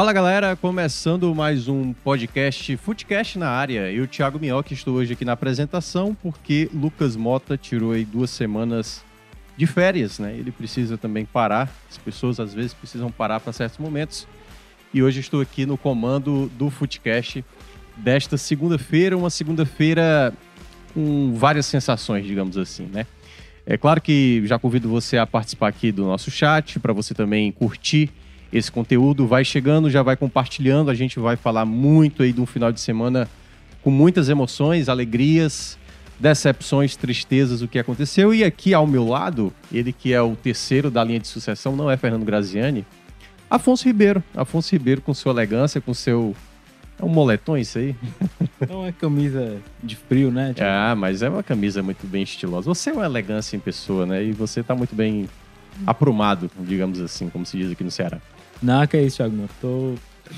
Fala galera, começando mais um podcast Footcast na área. Eu, Thiago Minhoca, estou hoje aqui na apresentação porque Lucas Mota tirou aí duas semanas de férias, né? Ele precisa também parar. As pessoas às vezes precisam parar para certos momentos. E hoje estou aqui no comando do Footcast desta segunda-feira, uma segunda-feira com várias sensações, digamos assim, né? É claro que já convido você a participar aqui do nosso chat, para você também curtir esse conteúdo. Vai chegando, já vai compartilhando. A gente vai falar muito aí de um final de semana com muitas emoções, alegrias, decepções, tristezas, o que aconteceu. E aqui ao meu lado, ele que é o terceiro da linha de sucessão, não é Fernando Graziani, Afonso Ribeiro. Afonso Ribeiro com sua elegância, com seu. É um moletom isso aí? Não é camisa de frio, né? Tipo, Ah, mas é uma camisa muito bem estilosa. Você é uma elegância em pessoa, né? E você tá muito bem aprumado, digamos assim, como se diz aqui no Ceará. Não, que é isso, Thiago. Tô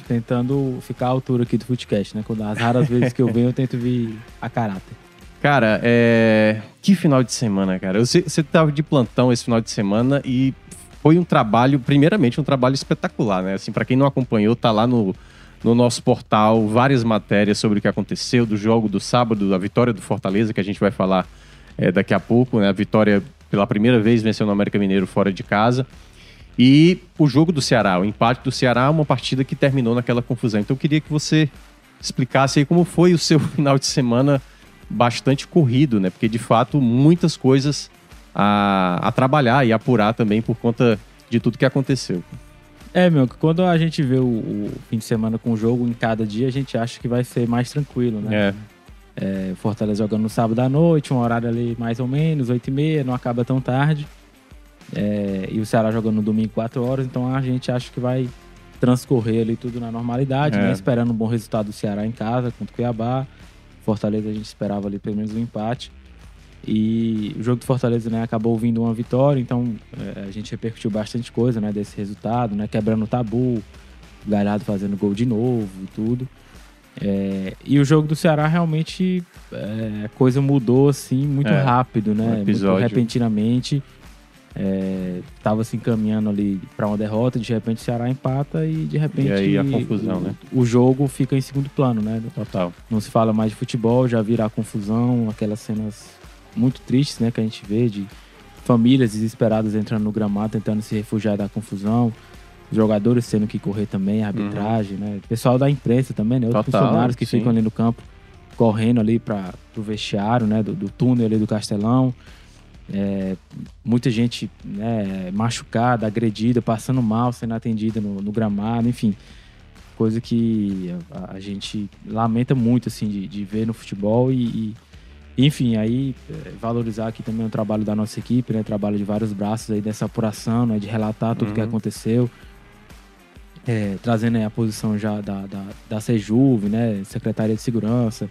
tentando ficar à altura aqui do Footcast, né? Quando as raras vezes que eu venho, eu tento vir a caráter. Cara, é... que final de semana, cara. Você tava de plantão esse final de semana e foi um trabalho, primeiramente, um trabalho espetacular, né? Assim, para quem não acompanhou, tá lá no, no nosso portal várias matérias sobre o que aconteceu do jogo do sábado, da vitória do Fortaleza, que a gente vai falar é, daqui a pouco, né? A vitória pela primeira vez venceu no América Mineiro fora de casa. E o jogo do Ceará, o empate do Ceará, uma partida que terminou naquela confusão. Então eu queria que você explicasse aí como foi o seu final de semana bastante corrido, né? Porque de fato muitas coisas a, a trabalhar e apurar também por conta de tudo que aconteceu. É, meu, que quando a gente vê o, o fim de semana com o jogo em cada dia, a gente acha que vai ser mais tranquilo, né? É, É, Fortaleza jogando no sábado à noite, um horário ali mais ou menos, 8 e meia, não acaba tão tarde. É, e o Ceará jogando no domingo 4 horas, então a gente acha que vai transcorrer ali tudo na normalidade, É. né? Esperando um bom resultado do Ceará em casa contra o Cuiabá. Fortaleza a gente esperava ali pelo menos um empate. E o jogo do Fortaleza né, acabou vindo uma vitória, então é, a gente repercutiu bastante coisa né, desse resultado, né? Quebrando o tabu, o Galhardo fazendo gol de novo e tudo. É, e o jogo do Ceará realmente é, a coisa mudou assim muito É, rápido, um né? Muito episódio. Repentinamente. É, se encaminhando ali para uma derrota, de repente o Ceará empata e de repente E aí a confusão, o, né? o jogo fica em segundo plano, né? total. Não se fala mais de futebol, já vira a confusão, aquelas cenas muito tristes, né, que a gente vê de famílias desesperadas entrando no gramado, tentando se refugiar da confusão, jogadores tendo que correr também, arbitragem, né, pessoal da imprensa também, né, outros Total, funcionários que sim. ficam ali no campo correndo ali para o vestiário, né, do, do túnel ali do Castelão. É, muita gente né, machucada, agredida, passando mal, sendo atendida no, no gramado, enfim coisa que a, a gente lamenta muito assim de, de ver no futebol e, e, enfim aí é, valorizar aqui também o trabalho da nossa equipe né trabalho de vários braços aí dessa apuração né de relatar tudo o que Uhum. aconteceu É, trazendo a posição já da, da, da Sejuve né Secretaria de Segurança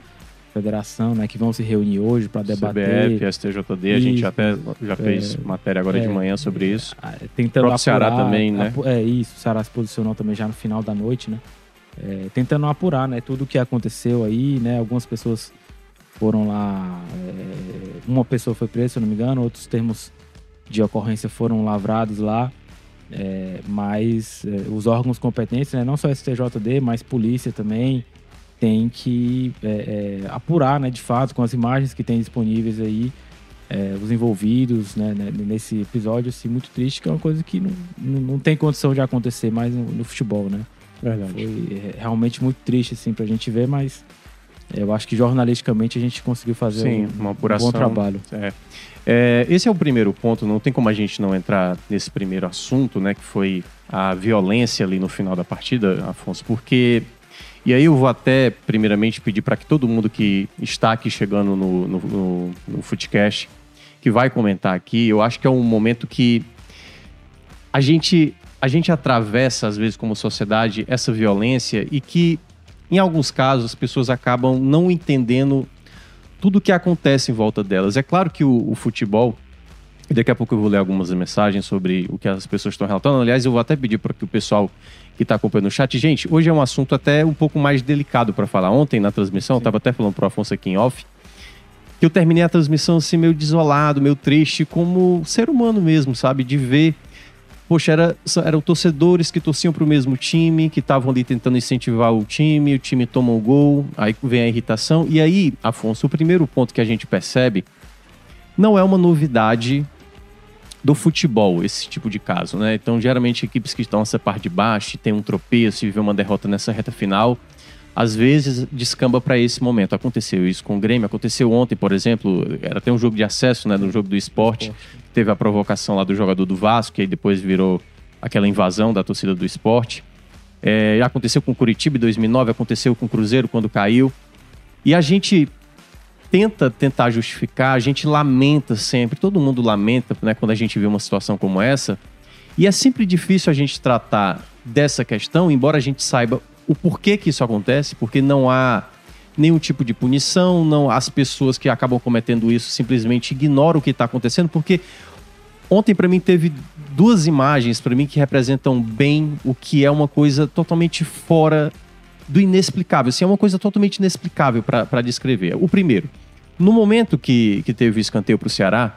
Federação né que vão se reunir hoje para debater CBF, STJD, a gente até já fez matéria agora de é, manhã sobre isso. ah, tentando próprio Ceará apurar, também, né? É isso, o Ceará se posicionou também já no final da noite, né? É, tentando apurar, né? Tudo o que aconteceu aí, né? Algumas pessoas foram lá, é, uma pessoa foi presa, se eu não me engano, outros termos de ocorrência foram lavrados lá, é, mas é, os órgãos competentes, né? Não só STJD, mas polícia também tem que é, é, apurar, né? De fato, com as imagens que tem disponíveis aí, é, os envolvidos né, né, nesse episódio assim, muito triste, que é uma coisa que não, não, tem condição de acontecer mais no, no futebol, né? Verdade. Foi é, realmente muito triste assim pra gente ver, mas eu acho que jornalisticamente a gente conseguiu fazer Sim, um, uma um apuração. bom trabalho. É. É, esse é o primeiro ponto, não tem como a gente não entrar nesse primeiro assunto, né, que foi a violência ali no final da partida, Afonso, porque e aí eu vou até primeiramente pedir para que todo mundo que está aqui chegando no, no, no, no Footcast que vai comentar aqui, eu acho que é um momento que a gente, a gente atravessa, às vezes, como sociedade, essa violência e que, em alguns casos, as pessoas acabam não entendendo tudo o que acontece em volta delas. É claro que o, o futebol, e daqui a pouco eu vou ler algumas mensagens sobre o que as pessoas estão relatando. Aliás, eu vou até pedir para que o pessoal que está acompanhando o chat. Gente, hoje é um assunto até um pouco mais delicado para falar. Ontem, na transmissão, eu estava até falando para o Afonso aqui em off, que eu terminei a transmissão assim, meio desolado, meio triste, como ser humano mesmo, sabe? De ver poxa, era, eram torcedores que torciam para o mesmo time, que estavam ali tentando incentivar o time, o time toma o gol, aí vem a irritação. E aí, Afonso, o primeiro ponto que a gente percebe não é uma novidade do futebol, esse tipo de caso, né? Então, geralmente, equipes que estão nessa parte de baixo, tem um tropeço e vê uma derrota nessa reta final, às vezes descamba para esse momento. Aconteceu isso com o Grêmio, aconteceu ontem, por exemplo, era até um jogo de acesso, né, no jogo do esporte teve a provocação lá do jogador do Vasco, que aí depois virou aquela invasão da torcida do esporte. É, aconteceu com o Curitiba em 2009, aconteceu com o Cruzeiro quando caiu. E a gente tenta tentar justificar, a gente lamenta sempre, todo mundo lamenta né, quando a gente vê uma situação como essa. E é sempre difícil a gente tratar dessa questão, embora a gente saiba o porquê que isso acontece, porque não há nenhum tipo de punição, não as pessoas que acabam cometendo isso simplesmente ignoram o que está acontecendo, porque ontem para mim teve duas imagens para mim que representam bem o que é uma coisa totalmente fora do inexplicável, assim, é uma coisa totalmente inexplicável para descrever. O primeiro, no momento que, que teve o escanteio para o Ceará,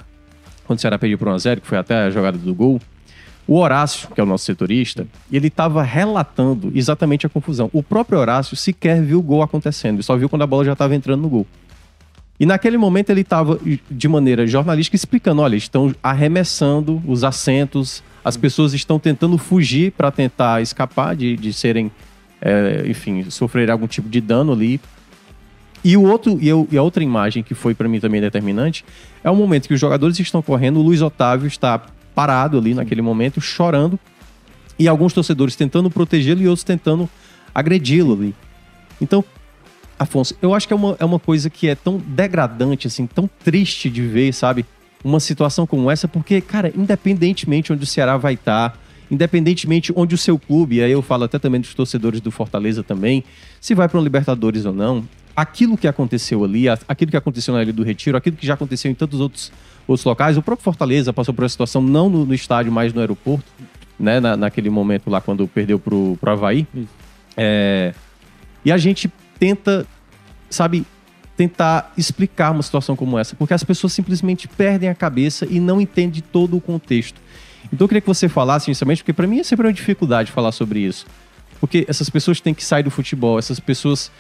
quando o Ceará perdeu por 1x0, que foi até a jogada do gol, o Horácio, que é o nosso setorista, ele estava relatando exatamente a confusão. O próprio Horácio sequer viu o gol acontecendo, ele só viu quando a bola já estava entrando no gol. E naquele momento ele estava, de maneira jornalística, explicando: olha, estão arremessando os assentos, as pessoas estão tentando fugir para tentar escapar de, de serem, é, enfim, sofrer algum tipo de dano ali. E, o outro, e, eu, e a outra imagem que foi para mim também determinante é o momento que os jogadores estão correndo, o Luiz Otávio está parado ali naquele momento, chorando, e alguns torcedores tentando protegê-lo e outros tentando agredi-lo ali. Então, Afonso, eu acho que é uma, é uma coisa que é tão degradante, assim, tão triste de ver, sabe? Uma situação como essa, porque, cara, independentemente onde o Ceará vai estar, tá, independentemente onde o seu clube, e aí eu falo até também dos torcedores do Fortaleza também, se vai para um Libertadores ou não, aquilo que aconteceu ali, aquilo que aconteceu na Ilha do Retiro, aquilo que já aconteceu em tantos outros outros locais. O próprio Fortaleza passou por essa situação, não no, no estádio, mas no aeroporto, né? Na, naquele momento lá, quando perdeu pro, pro Havaí. É, e a gente tenta, sabe, tentar explicar uma situação como essa, porque as pessoas simplesmente perdem a cabeça e não entendem todo o contexto. Então eu queria que você falasse inicialmente, porque para mim é sempre uma dificuldade falar sobre isso. Porque essas pessoas têm que sair do futebol, essas pessoas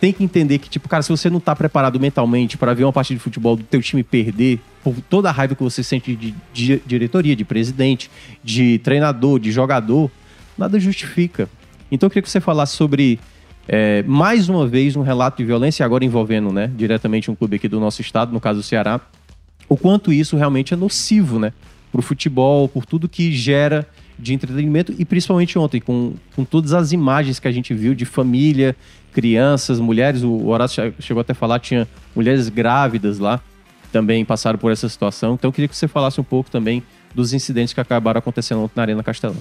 tem que entender que, tipo, cara, se você não tá preparado mentalmente para ver uma partida de futebol do teu time perder, por toda a raiva que você sente de, de diretoria, de presidente, de treinador, de jogador, nada justifica. Então eu queria que você falasse sobre, é, mais uma vez, um relato de violência, agora envolvendo, né, diretamente um clube aqui do nosso estado, no caso do Ceará, o quanto isso realmente é nocivo, né, pro futebol, por tudo que gera de entretenimento e principalmente ontem, com, com todas as imagens que a gente viu de família, crianças, mulheres, o Horácio chegou até a falar, tinha mulheres grávidas lá, também passaram por essa situação. Então eu queria que você falasse um pouco também dos incidentes que acabaram acontecendo ontem na Arena Castelão.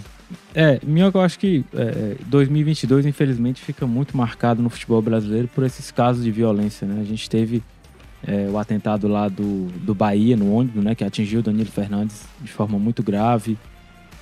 É, Minhoca, eu acho que é, 2022, infelizmente, fica muito marcado no futebol brasileiro por esses casos de violência, né? A gente teve é, o atentado lá do, do Bahia, no ônibus, né? Que atingiu o Danilo Fernandes de forma muito grave.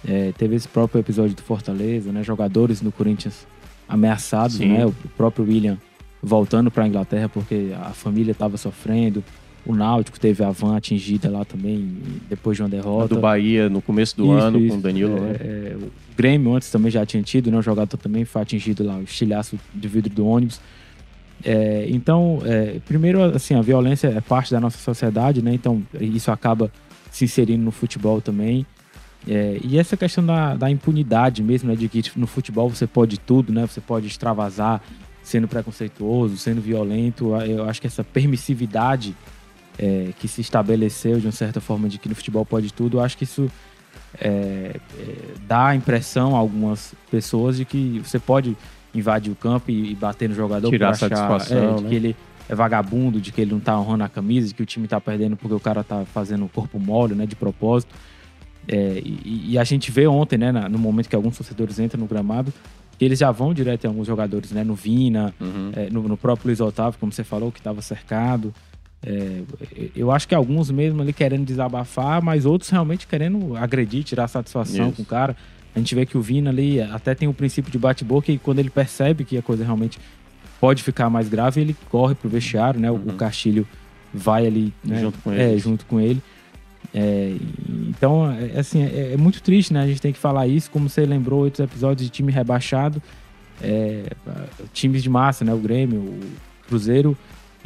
É, teve esse próprio episódio do Fortaleza, né? Jogadores no Corinthians ameaçados, Sim. né? O próprio William voltando para a Inglaterra porque a família estava sofrendo. O Náutico teve a van atingida lá também, depois de uma derrota. A do Bahia, no começo do isso, ano, isso. com o Danilo. Né? É, é, o Grêmio antes também já tinha tido, né? O jogador também foi atingido lá, o estilhaço de vidro do ônibus. É, então, é, primeiro, assim, a violência é parte da nossa sociedade, né? Então, isso acaba se inserindo no futebol também. É, e essa questão da, da impunidade mesmo, né, de que no futebol você pode tudo, né, você pode extravasar sendo preconceituoso, sendo violento. Eu acho que essa permissividade é, que se estabeleceu de uma certa forma de que no futebol pode tudo, eu acho que isso é, é dá a impressão a algumas pessoas de que você pode invadir o campo e, e bater no jogador tirar achar, satisfação, é, né? que ele é vagabundo, de que ele não tá honrando a camisa, de que o time tá perdendo porque o cara tá fazendo o corpo mole, né, de propósito. É, e, e a gente vê ontem, né, no momento que alguns torcedores entram no gramado, que eles já vão direto em alguns jogadores, né, no Vina, Uhum. é, no, no próprio Luiz Otávio, como você falou, que estava cercado. É, eu acho que alguns mesmo ali querendo desabafar, mas outros realmente querendo agredir, tirar satisfação Isso. com o cara. A gente vê que o Vina ali até tem o princípio de bate-boca e quando ele percebe que a coisa realmente pode ficar mais grave, ele corre pro vestiário, né? O- O Castilho vai ali né? Junto com É, ele. junto com ele. É, então, é, assim, é, é muito triste, né? A gente tem que falar isso, como você lembrou, outros episódios de time rebaixado, é, times de massa, né? O Grêmio, o Cruzeiro.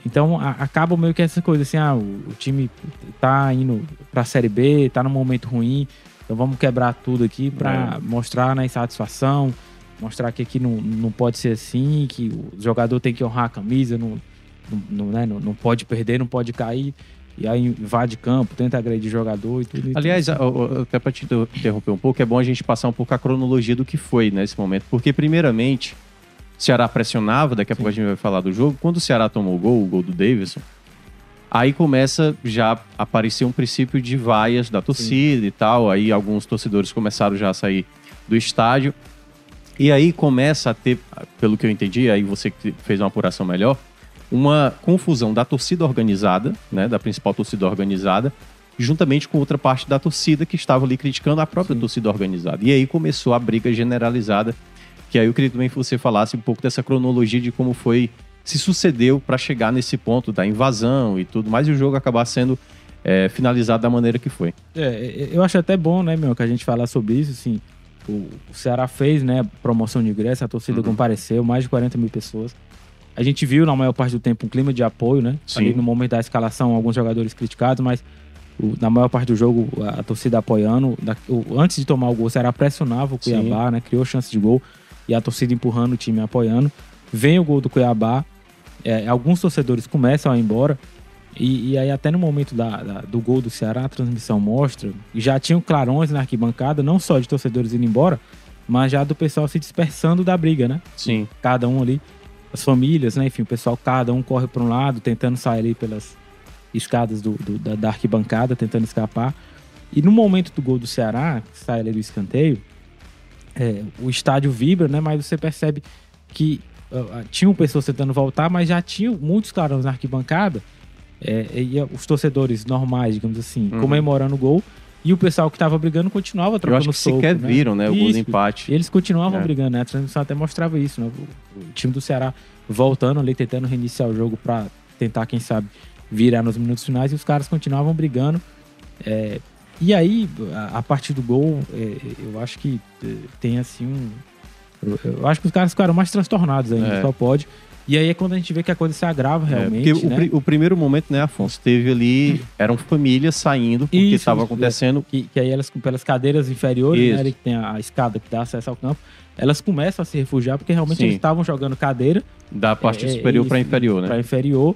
Então, a- acaba meio que essa coisa assim, ah, o, o time tá indo pra Série B, tá num momento ruim, então vamos quebrar tudo aqui pra mostrar na insatisfação, mostrar que aqui não, não pode ser assim, que o jogador tem que honrar a camisa, não, não, né, não, não pode perder, não pode cair. E aí invade campo, tenta agredir jogador e tudo. e Aliás, tudo. até para te inter- interromper um pouco, é bom a gente passar um pouco a cronologia do que foi nesse momento. Porque, primeiramente, o Ceará pressionava, daqui a pouco a gente vai falar do jogo. Quando o Ceará tomou o gol, o gol do Davidson, aí começa já a aparecer um princípio de vaias da torcida e tal. Aí alguns torcedores começaram já a sair do estádio. E aí começa a ter, pelo que eu entendi, aí você que fez uma apuração melhor, uma confusão da torcida organizada, né, da principal torcida organizada, juntamente com outra parte da torcida que estava ali criticando a própria torcida organizada. E aí começou a briga generalizada, que aí eu queria também que você falasse um pouco dessa cronologia de como foi, se sucedeu para chegar nesse ponto da invasão e tudo mais, e o jogo acabar sendo é, finalizado da maneira que foi. É, eu acho até bom, né, meu, que a gente falar sobre isso, assim. O, Ceará fez, né, promoção de ingresso, a torcida Uhum. compareceu, mais de 40 mil pessoas. A gente viu, na maior parte do tempo, um clima de apoio, né? Sim. Ali no momento da escalação, alguns jogadores criticados, mas o- na maior parte do jogo, a, a torcida apoiando. Da- o- antes de tomar o gol, o Ceará pressionava o Sim. Cuiabá, né? Criou chance de gol e a torcida empurrando o time, apoiando. Vem o gol do Cuiabá, é, alguns torcedores começam a ir embora. E, e aí, até no momento da- da- do gol do Ceará, a transmissão mostra, já tinham clarões na arquibancada, não só de torcedores indo embora, mas já do pessoal se dispersando da briga, né? Sim. Cada um ali, as famílias, né? Enfim, o pessoal, cada um corre para um lado, tentando sair ali pelas escadas do, do- da, da arquibancada, tentando escapar. E no momento do gol do Ceará, que sai ali do escanteio, é, o estádio vibra, né? Mas você percebe que ah, tinham pessoas tentando voltar, mas já tinham muitos clarões na arquibancada. é, e os torcedores normais, digamos assim, Uhum. comemorando o gol. E o pessoal que estava brigando continuava Eu trocando acho que soco, sequer né? viram, né, o gol do empate. E eles continuavam É. brigando, né? A transmissão até mostrava isso, né? O, time do Ceará voltando ali, tentando reiniciar o jogo para tentar, quem sabe, virar nos minutos finais e os caras continuavam brigando. É, e aí, a, a partir do gol, é, eu acho que é, tem assim um. Eu, acho que os caras ficaram mais transtornados ainda, É. só pode. E aí é quando a gente vê que a coisa se agrava É, realmente. porque o, né? pri- o primeiro momento, né, Afonso, teve ali, eram famílias saindo porque estava acontecendo que, que aí elas, pelas cadeiras inferiores, né, ali que tem a, a escada que dá acesso ao campo, elas começam a se refugiar porque realmente Sim. eles estavam jogando cadeira da parte É, superior para inferior, né? para inferior.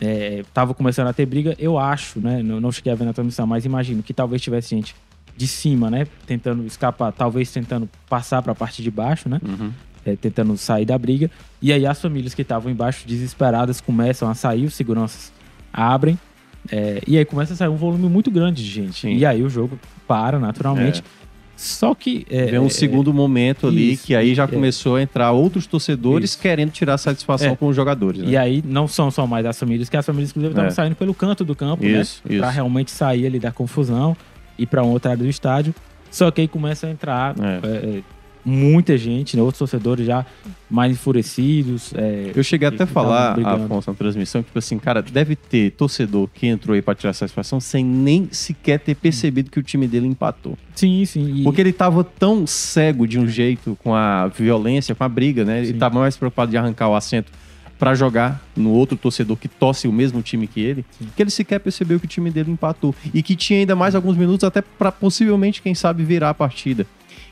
É, tava começando a ter briga, eu acho, né? Não, não cheguei a ver na transmissão, mas imagino que talvez tivesse gente de cima, né? Tentando escapar, talvez tentando passar para a parte de baixo, né? Uhum. É, tentando sair da briga. E aí as famílias que estavam embaixo, desesperadas, começam a sair, os seguranças abrem. é, e aí começa a sair um volume muito grande de gente. Sim. E aí o jogo para naturalmente. Só que. é, Vem um é, segundo momento ali isso, que aí já é. começou a entrar outros torcedores Isso. querendo tirar satisfação É. com os jogadores. Né? E aí não são só mais as famílias, que as famílias, inclusive, estavam É. saindo pelo canto do campo, Isso, né? isso. Pra realmente sair ali da confusão e pra outra área do estádio. Só que aí começa a entrar É. é, é, muita gente, né? Outros torcedores já mais enfurecidos. é, Eu cheguei até a falar. Afonso, na transmissão, que, tipo assim, cara, deve ter torcedor que entrou aí pra tirar satisfação sem nem sequer ter percebido que o time dele empatou. Sim, sim. e- Porque ele tava tão cego de um jeito com a violência, com a briga, né? Ele Sim. tava mais preocupado de arrancar o assento pra jogar no outro torcedor que torce o mesmo time que ele, que ele sequer percebeu que o time dele empatou. E que tinha ainda mais alguns minutos até pra possivelmente, quem sabe, virar a partida.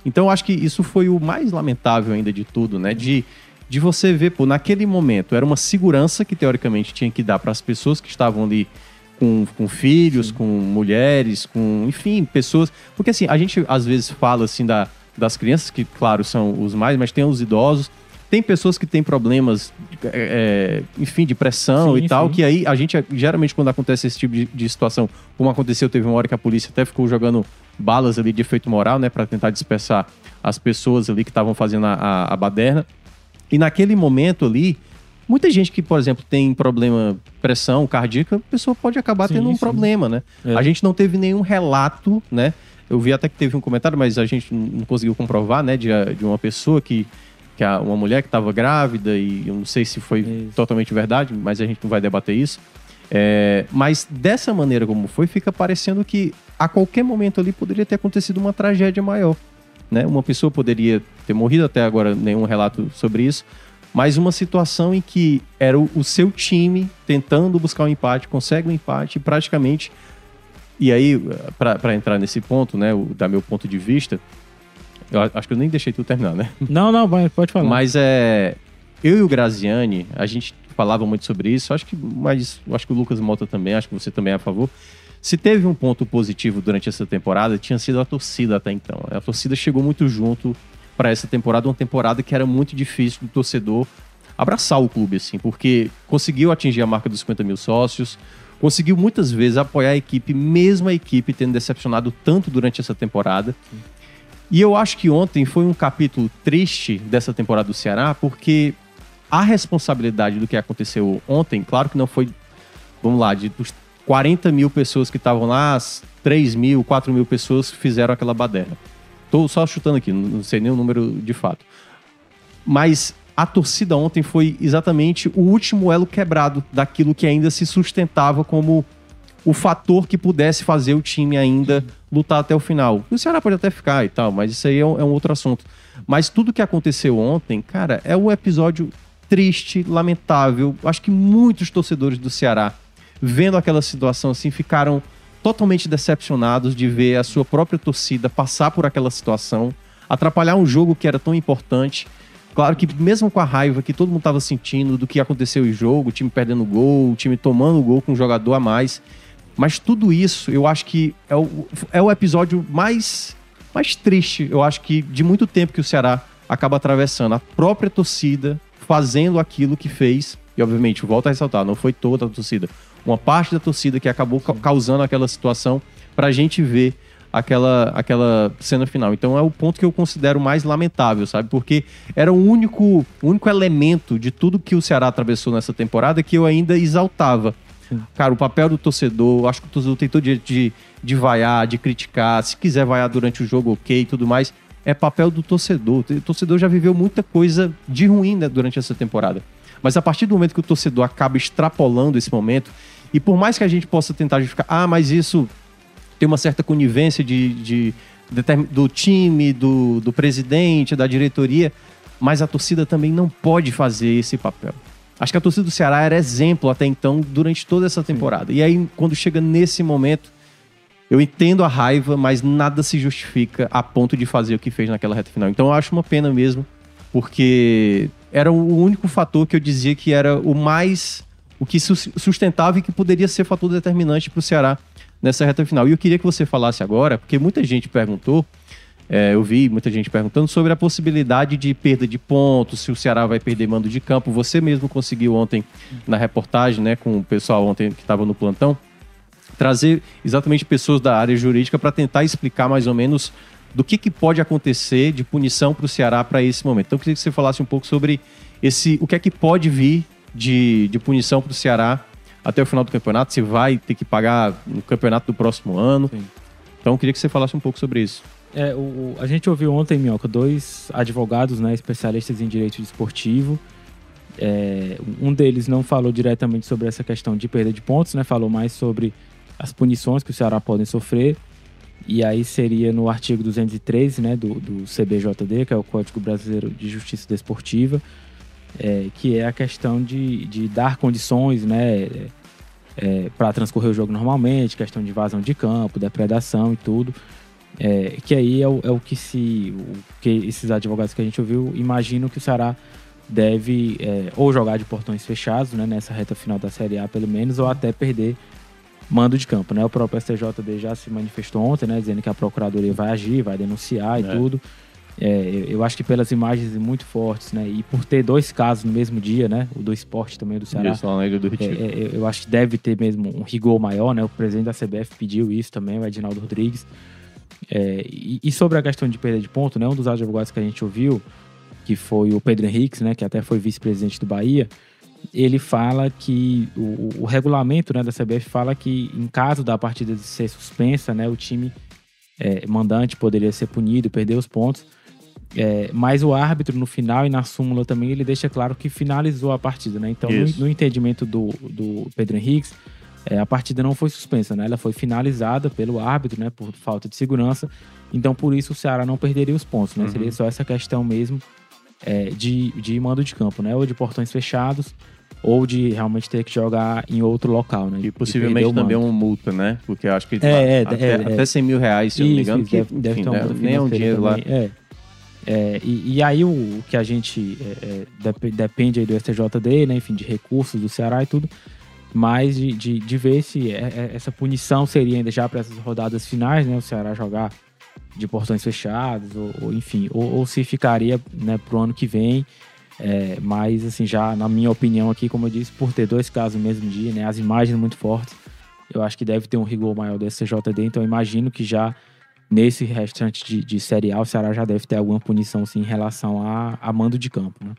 Então eu acho que isso foi o mais lamentável ainda de tudo, né? De, de você ver, pô, naquele momento era uma segurança que teoricamente tinha que dar para as pessoas que estavam ali com, com filhos, com mulheres, com, enfim, pessoas. Porque assim, a gente às vezes fala assim da, das crianças, que claro são os mais, mas tem os idosos. Tem pessoas que têm problemas é, enfim, de pressão Sim, e tal, sim. que aí a gente, geralmente, quando acontece esse tipo de, de situação, como aconteceu, teve uma hora que a polícia até ficou jogando balas ali de efeito moral, né, para tentar dispersar as pessoas ali que estavam fazendo a, a, a baderna. E naquele momento ali, muita gente que, por exemplo, tem problema, pressão cardíaca, a pessoa pode acabar Sim, tendo um sim. problema, né? É. A gente não teve nenhum relato, né? Eu vi até que teve um comentário, mas a gente não conseguiu comprovar, né? De, de uma pessoa que, que a- uma mulher que estava grávida e eu não sei se foi Isso. totalmente verdade, mas a gente não vai debater isso. É, mas dessa maneira como foi, fica parecendo que a qualquer momento ali poderia ter acontecido uma tragédia maior. Né? Uma pessoa poderia ter morrido, até agora nenhum relato sobre isso, mas uma situação em que era o, o seu time tentando buscar um empate, consegue um empate e praticamente. E aí, para entrar nesse ponto, né, o, da meu ponto de vista, eu acho que eu nem deixei tu terminar, né? Não, não, pode falar. Mas é. Eu e o Graziani, a gente falava muito sobre isso, acho que, mas acho que o Lucas Mota também, acho que você também é a favor. Se teve um ponto positivo durante essa temporada, tinha sido a torcida até então. A torcida chegou muito junto para essa temporada, uma temporada que era muito difícil do torcedor abraçar o clube, assim, porque conseguiu atingir a marca dos 50 mil sócios, conseguiu muitas vezes apoiar a equipe, mesmo a equipe tendo decepcionado tanto durante essa temporada. E eu acho que ontem foi um capítulo triste dessa temporada do Ceará, porque a responsabilidade do que aconteceu ontem, claro que não foi, vamos lá, de dos 40 mil pessoas que estavam lá, as 3 mil, 4 mil pessoas fizeram aquela baderna. Tô só chutando aqui, não sei nem o número de fato. Mas a torcida ontem foi exatamente o último elo quebrado daquilo que ainda se sustentava como o fator que pudesse fazer o time ainda lutar até o final. O Ceará pode até ficar e tal, mas isso aí é um, é um outro assunto. Mas tudo que aconteceu ontem, cara, é um episódio triste, lamentável. Acho que muitos torcedores do Ceará, vendo aquela situação assim, ficaram totalmente decepcionados de ver a sua própria torcida passar por aquela situação, atrapalhar um jogo que era tão importante. Claro que mesmo com a raiva que todo mundo estava sentindo do que aconteceu em jogo, o time perdendo gol, o time tomando gol com um jogador a mais, mas tudo isso eu acho que é o, é o episódio mais, mais triste, eu acho que de muito tempo que o Ceará acaba atravessando. A própria torcida fazendo aquilo que fez, e obviamente, volto a ressaltar, não foi toda a torcida, uma parte da torcida que acabou ca- causando aquela situação pra gente ver aquela, aquela cena final. Então é o ponto que eu considero mais lamentável, sabe? Porque era o único, o único elemento de tudo que o Ceará atravessou nessa temporada que eu ainda exaltava. Cara, o papel do torcedor, acho que o torcedor tem todo direito de, de vaiar, de criticar, se quiser vaiar durante o jogo, ok e tudo mais. É papel do torcedor. O torcedor já viveu muita coisa de ruim né, durante essa temporada. Mas a partir do momento que o torcedor acaba extrapolando esse momento, e por mais que a gente possa tentar justificar, ah, mas isso tem uma certa conivência de, de- determin- do time, do, do presidente, da diretoria, mas a torcida também não pode fazer esse papel. Acho que a torcida do Ceará era exemplo até então durante toda essa temporada. E aí, quando chega nesse momento, eu entendo a raiva, mas nada se justifica a ponto de fazer o que fez naquela reta final. Então eu acho uma pena mesmo, porque era o único fator que eu dizia que era o mais. o que sus- sustentava e que poderia ser fator determinante para o Ceará nessa reta final. E eu queria que você falasse agora, porque muita gente perguntou. É, eu vi muita gente perguntando sobre a possibilidade de perda de pontos, se o Ceará vai perder mando de campo. Você mesmo conseguiu ontem, na reportagem, né, com o pessoal ontem que estava no plantão, trazer exatamente pessoas da área jurídica para tentar explicar mais ou menos do que, que pode acontecer de punição para o Ceará para esse momento. Então, eu queria que você falasse um pouco sobre esse, o que é que pode vir de, de punição para o Ceará até o final do campeonato, se vai ter que pagar no campeonato do próximo ano. Sim. Então, eu queria que você falasse um pouco sobre isso. É, o, a gente ouviu ontem, Minhoca, dois advogados, né, especialistas em direito desportivo. É, um deles não falou diretamente sobre essa questão de perda de pontos, né, falou mais sobre as punições que o Ceará podem sofrer. E aí seria no artigo 213 né, do, do CBJD, que é o Código Brasileiro de Justiça Desportiva, é, que é a questão de, de dar condições né, para transcorrer o jogo normalmente, questão de invasão de campo, depredação e tudo. É, que aí é o, é o que se o que esses advogados que a gente ouviu imaginam que o Ceará deve é, ou jogar de portões fechados né, nessa reta final da Série A pelo menos ou até perder mando de campo né o próprio STJD já se manifestou ontem né dizendo que a procuradoria vai agir vai denunciar e É. tudo É, eu, eu acho que pelas imagens muito fortes, né? E por ter dois casos no mesmo dia, né? O do esporte também do Ceará. Isso, do Retiro. é, eu acho que deve ter mesmo um rigor maior, né? O presidente da CBF pediu isso também, o Edinaldo Rodrigues. É, e, e sobre a questão de perda de ponto, né? Um dos advogados que a gente ouviu, que foi o Pedro Henriques, né? Que até foi vice-presidente do Bahia, ele fala que o, o regulamento né, da CBF fala que em caso da partida de ser suspensa, né? O time é, mandante poderia ser punido, perder os pontos. É, mas o árbitro, no final e na súmula também, ele deixa claro que finalizou a partida, né? Então, no, no entendimento do, do Pedro Henriques, é, a partida não foi suspensa, né? Ela foi finalizada pelo árbitro, né? Por falta de segurança. Então, por isso, o Ceará não perderia os pontos, né? Uhum. Seria só essa questão mesmo é, de, de mando de campo, né? Ou de portões fechados, ou de realmente ter que jogar em outro local, né? E possivelmente também uma multa, né? Porque eu acho que É, é, até, é, até é. 100 mil reais, se eu não me Isso, engano, isso, que deve, deve enfim, né, nem é um dinheiro lá. também, É. É, e, e aí o, o que a gente é, é, dep- depende aí do STJD, né? Enfim, de recursos do Ceará e tudo, mas de, de, de ver se é- é- essa punição seria ainda já para essas rodadas finais, né? O Ceará jogar de portões fechados, ou, ou enfim, ou, ou se ficaria né, pro ano que vem. É, mas assim, já na minha opinião aqui, como eu disse, por ter dois casos no mesmo dia, né? As imagens muito fortes, eu acho que deve ter um rigor maior do STJD, então imagino que já nesse restante de, de Série A, o Ceará já deve ter alguma punição sim, em relação a, a mando de campo, né?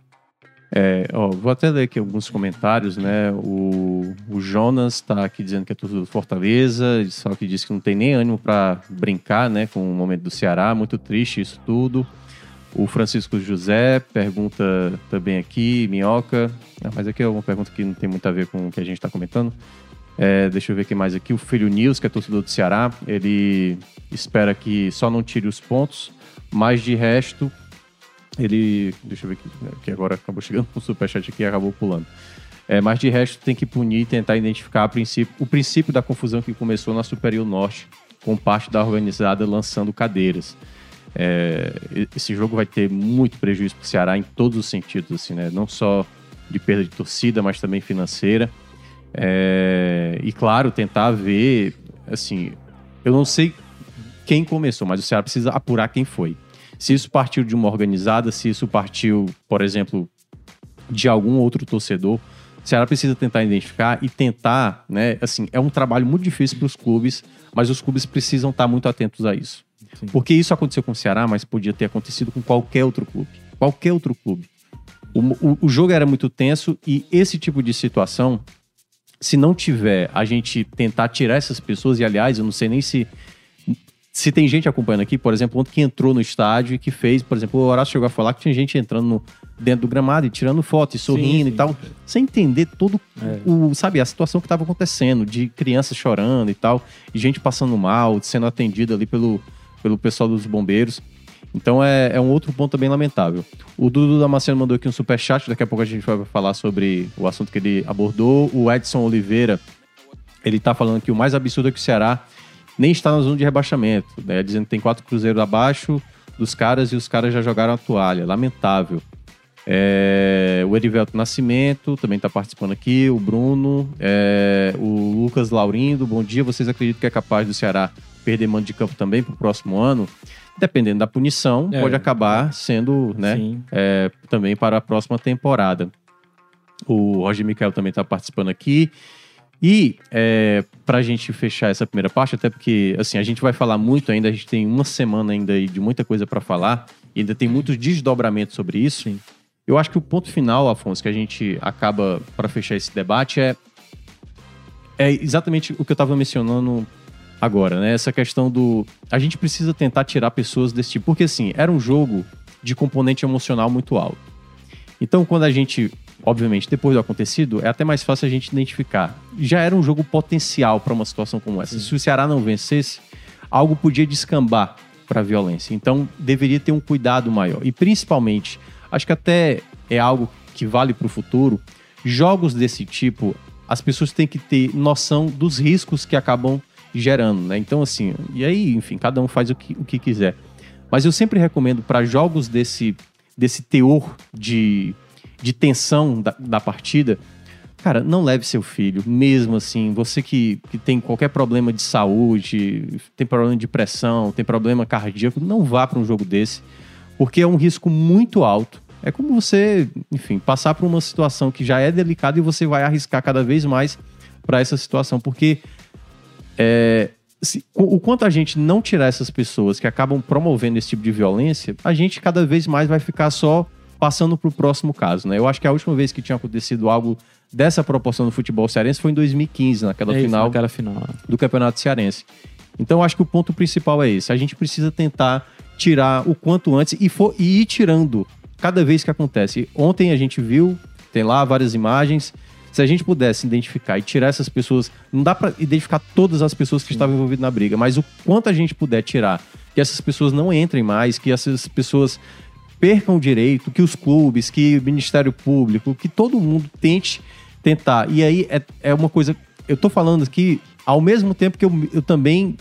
É, ó, vou até ler aqui alguns comentários, né? O, o Jonas tá aqui dizendo que é tudo do Fortaleza, só que disse que não tem nem ânimo para brincar, né? Com o momento do Ceará, muito triste isso tudo. O Francisco José pergunta também aqui, Minhoca, mas aqui é uma pergunta que não tem muito a ver com o que a gente está comentando. É, deixa eu ver quem mais aqui. O Filho Nils, que é torcedor do Ceará, ele espera que só não tire os pontos, mas de resto, ele. Deixa eu ver aqui, que agora acabou chegando um superchat aqui e acabou pulando. É, mas de resto, tem que punir e tentar identificar princípio, o princípio da confusão que começou na Superior Norte, com parte da organizada lançando cadeiras. É, esse jogo vai ter muito prejuízo para o Ceará em todos os sentidos, assim, né? Não só de perda de torcida, mas também financeira. É, e claro, tentar ver, assim, eu não sei quem começou, mas o Ceará precisa apurar quem foi. Se isso partiu de uma organizada, se isso partiu, por exemplo, de algum outro torcedor, o Ceará precisa tentar identificar e tentar, né? Assim, é um trabalho muito difícil para os clubes, mas os clubes precisam estar muito atentos a isso. Sim. Porque isso aconteceu com o Ceará, mas podia ter acontecido com qualquer outro clube. Qualquer outro clube. O, o, o jogo era muito tenso e esse tipo de situação, se não tiver a gente tentar tirar essas pessoas, e aliás, eu não sei nem se. Se tem gente acompanhando aqui, por exemplo, ontem que entrou no estádio e que fez, por exemplo, o Horácio chegou a falar que tinha gente entrando no- dentro do gramado e tirando foto e sorrindo sim. e tal, sem entender todo É. o, sabe, a situação que estava acontecendo, de crianças chorando e tal, e gente passando mal, sendo atendida ali pelo, pelo pessoal dos bombeiros. Então é, é um outro ponto também lamentável. O Dudu Damasceno mandou aqui um superchat, daqui a pouco a gente vai falar sobre o assunto que ele abordou. O Edson Oliveira, ele tá falando que o mais absurdo é que o Ceará nem está na zona de rebaixamento, né? Dizendo que tem quatro cruzeiros abaixo dos caras e os caras já jogaram a toalha. Lamentável. É, o Erivelto Nascimento também está participando aqui, o Bruno, é, o Lucas Laurindo, bom dia. Vocês acreditam que é capaz do Ceará perder mando de campo também para o próximo ano? Dependendo da punição, É. pode acabar sendo né, é, também para a próxima temporada. O Roger Michael também está participando aqui. E é, para a gente fechar essa primeira parte, até porque assim a gente vai falar muito ainda, a gente tem uma semana ainda de muita coisa para falar, e ainda tem muitos desdobramentos sobre isso. Sim. Eu acho que o ponto final, Afonso, que a gente acaba para fechar esse debate é, é exatamente o que eu estava mencionando agora, né? Essa questão do. A gente precisa tentar tirar pessoas desse tipo, porque assim, era um jogo de componente emocional muito alto. Então, quando a gente, obviamente, depois do acontecido, é até mais fácil a gente identificar. Já era um jogo potencial para uma situação como essa. Se o Ceará não vencesse, algo podia descambar para a violência. Então, deveria ter um cuidado maior. E principalmente, acho que até é algo que vale para o futuro. Jogos desse tipo, as pessoas têm que ter noção dos riscos que acabam gerando, né? Então, assim, e aí, enfim, cada um faz o que, o que quiser. Mas eu sempre recomendo para jogos desse, desse teor de, de tensão da, da partida, cara, não leve seu filho, mesmo assim, você que, que tem qualquer problema de saúde, tem problema de pressão, tem problema cardíaco, não vá para um jogo desse, porque é um risco muito alto. É como você, enfim, passar por uma situação que já é delicada e você vai arriscar cada vez mais para essa situação, porque é, se- o quanto a gente não tirar essas pessoas que acabam promovendo esse tipo de violência, a gente cada vez mais vai ficar só passando para o próximo caso, né? Eu acho que a última vez que tinha acontecido algo dessa proporção no futebol cearense foi em 2015, naquela É isso, final naquela final. né? do Campeonato Cearense. Então, acho que o ponto principal é esse. A gente precisa tentar tirar o quanto antes e, for, e ir tirando cada vez que acontece. Ontem a gente viu, tem lá várias imagens. Se a gente pudesse identificar e tirar essas pessoas, não dá para identificar todas as pessoas que estavam envolvidas na briga, mas o quanto a gente puder tirar, que essas pessoas não entrem mais, que essas pessoas percam o direito, que os clubes, que o Ministério Público, que todo mundo tente tentar. E aí é, é uma coisa. Eu tô falando aqui ao mesmo tempo que eu, eu também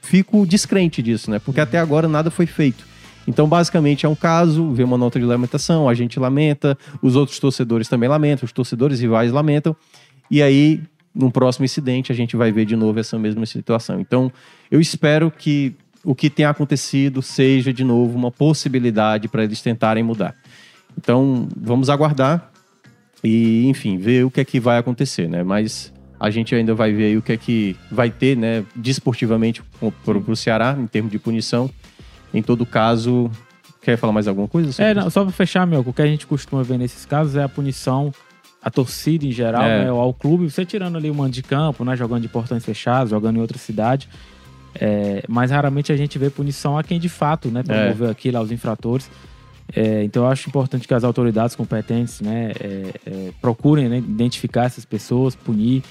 fico descrente disso, né? Porque até agora nada foi feito. Então, basicamente, é um caso, vê uma nota de lamentação, a gente lamenta, os outros torcedores também lamentam, os torcedores rivais lamentam, e aí, num próximo incidente, a gente vai ver de novo essa mesma situação. Então, eu espero que o que tenha acontecido seja, de novo, uma possibilidade para eles tentarem mudar. Então, vamos aguardar e, enfim, ver o que é que vai acontecer, né? Mas a gente ainda vai ver aí o que é que vai ter, né, desportivamente para o Ceará, em termos de punição. Em todo caso, quer falar mais alguma coisa? É, não, só pra fechar, meu, o que a gente costuma ver nesses casos é a punição à torcida em geral, É. né, ao clube, você tirando ali o mando de campo, né, jogando de portões fechados, jogando em outra cidade. É, mas raramente a gente vê punição a quem de fato, né, promoveu aquilo, aos infratores. É, então eu acho importante que as autoridades competentes, né, é, é, procurem né, identificar essas pessoas, punir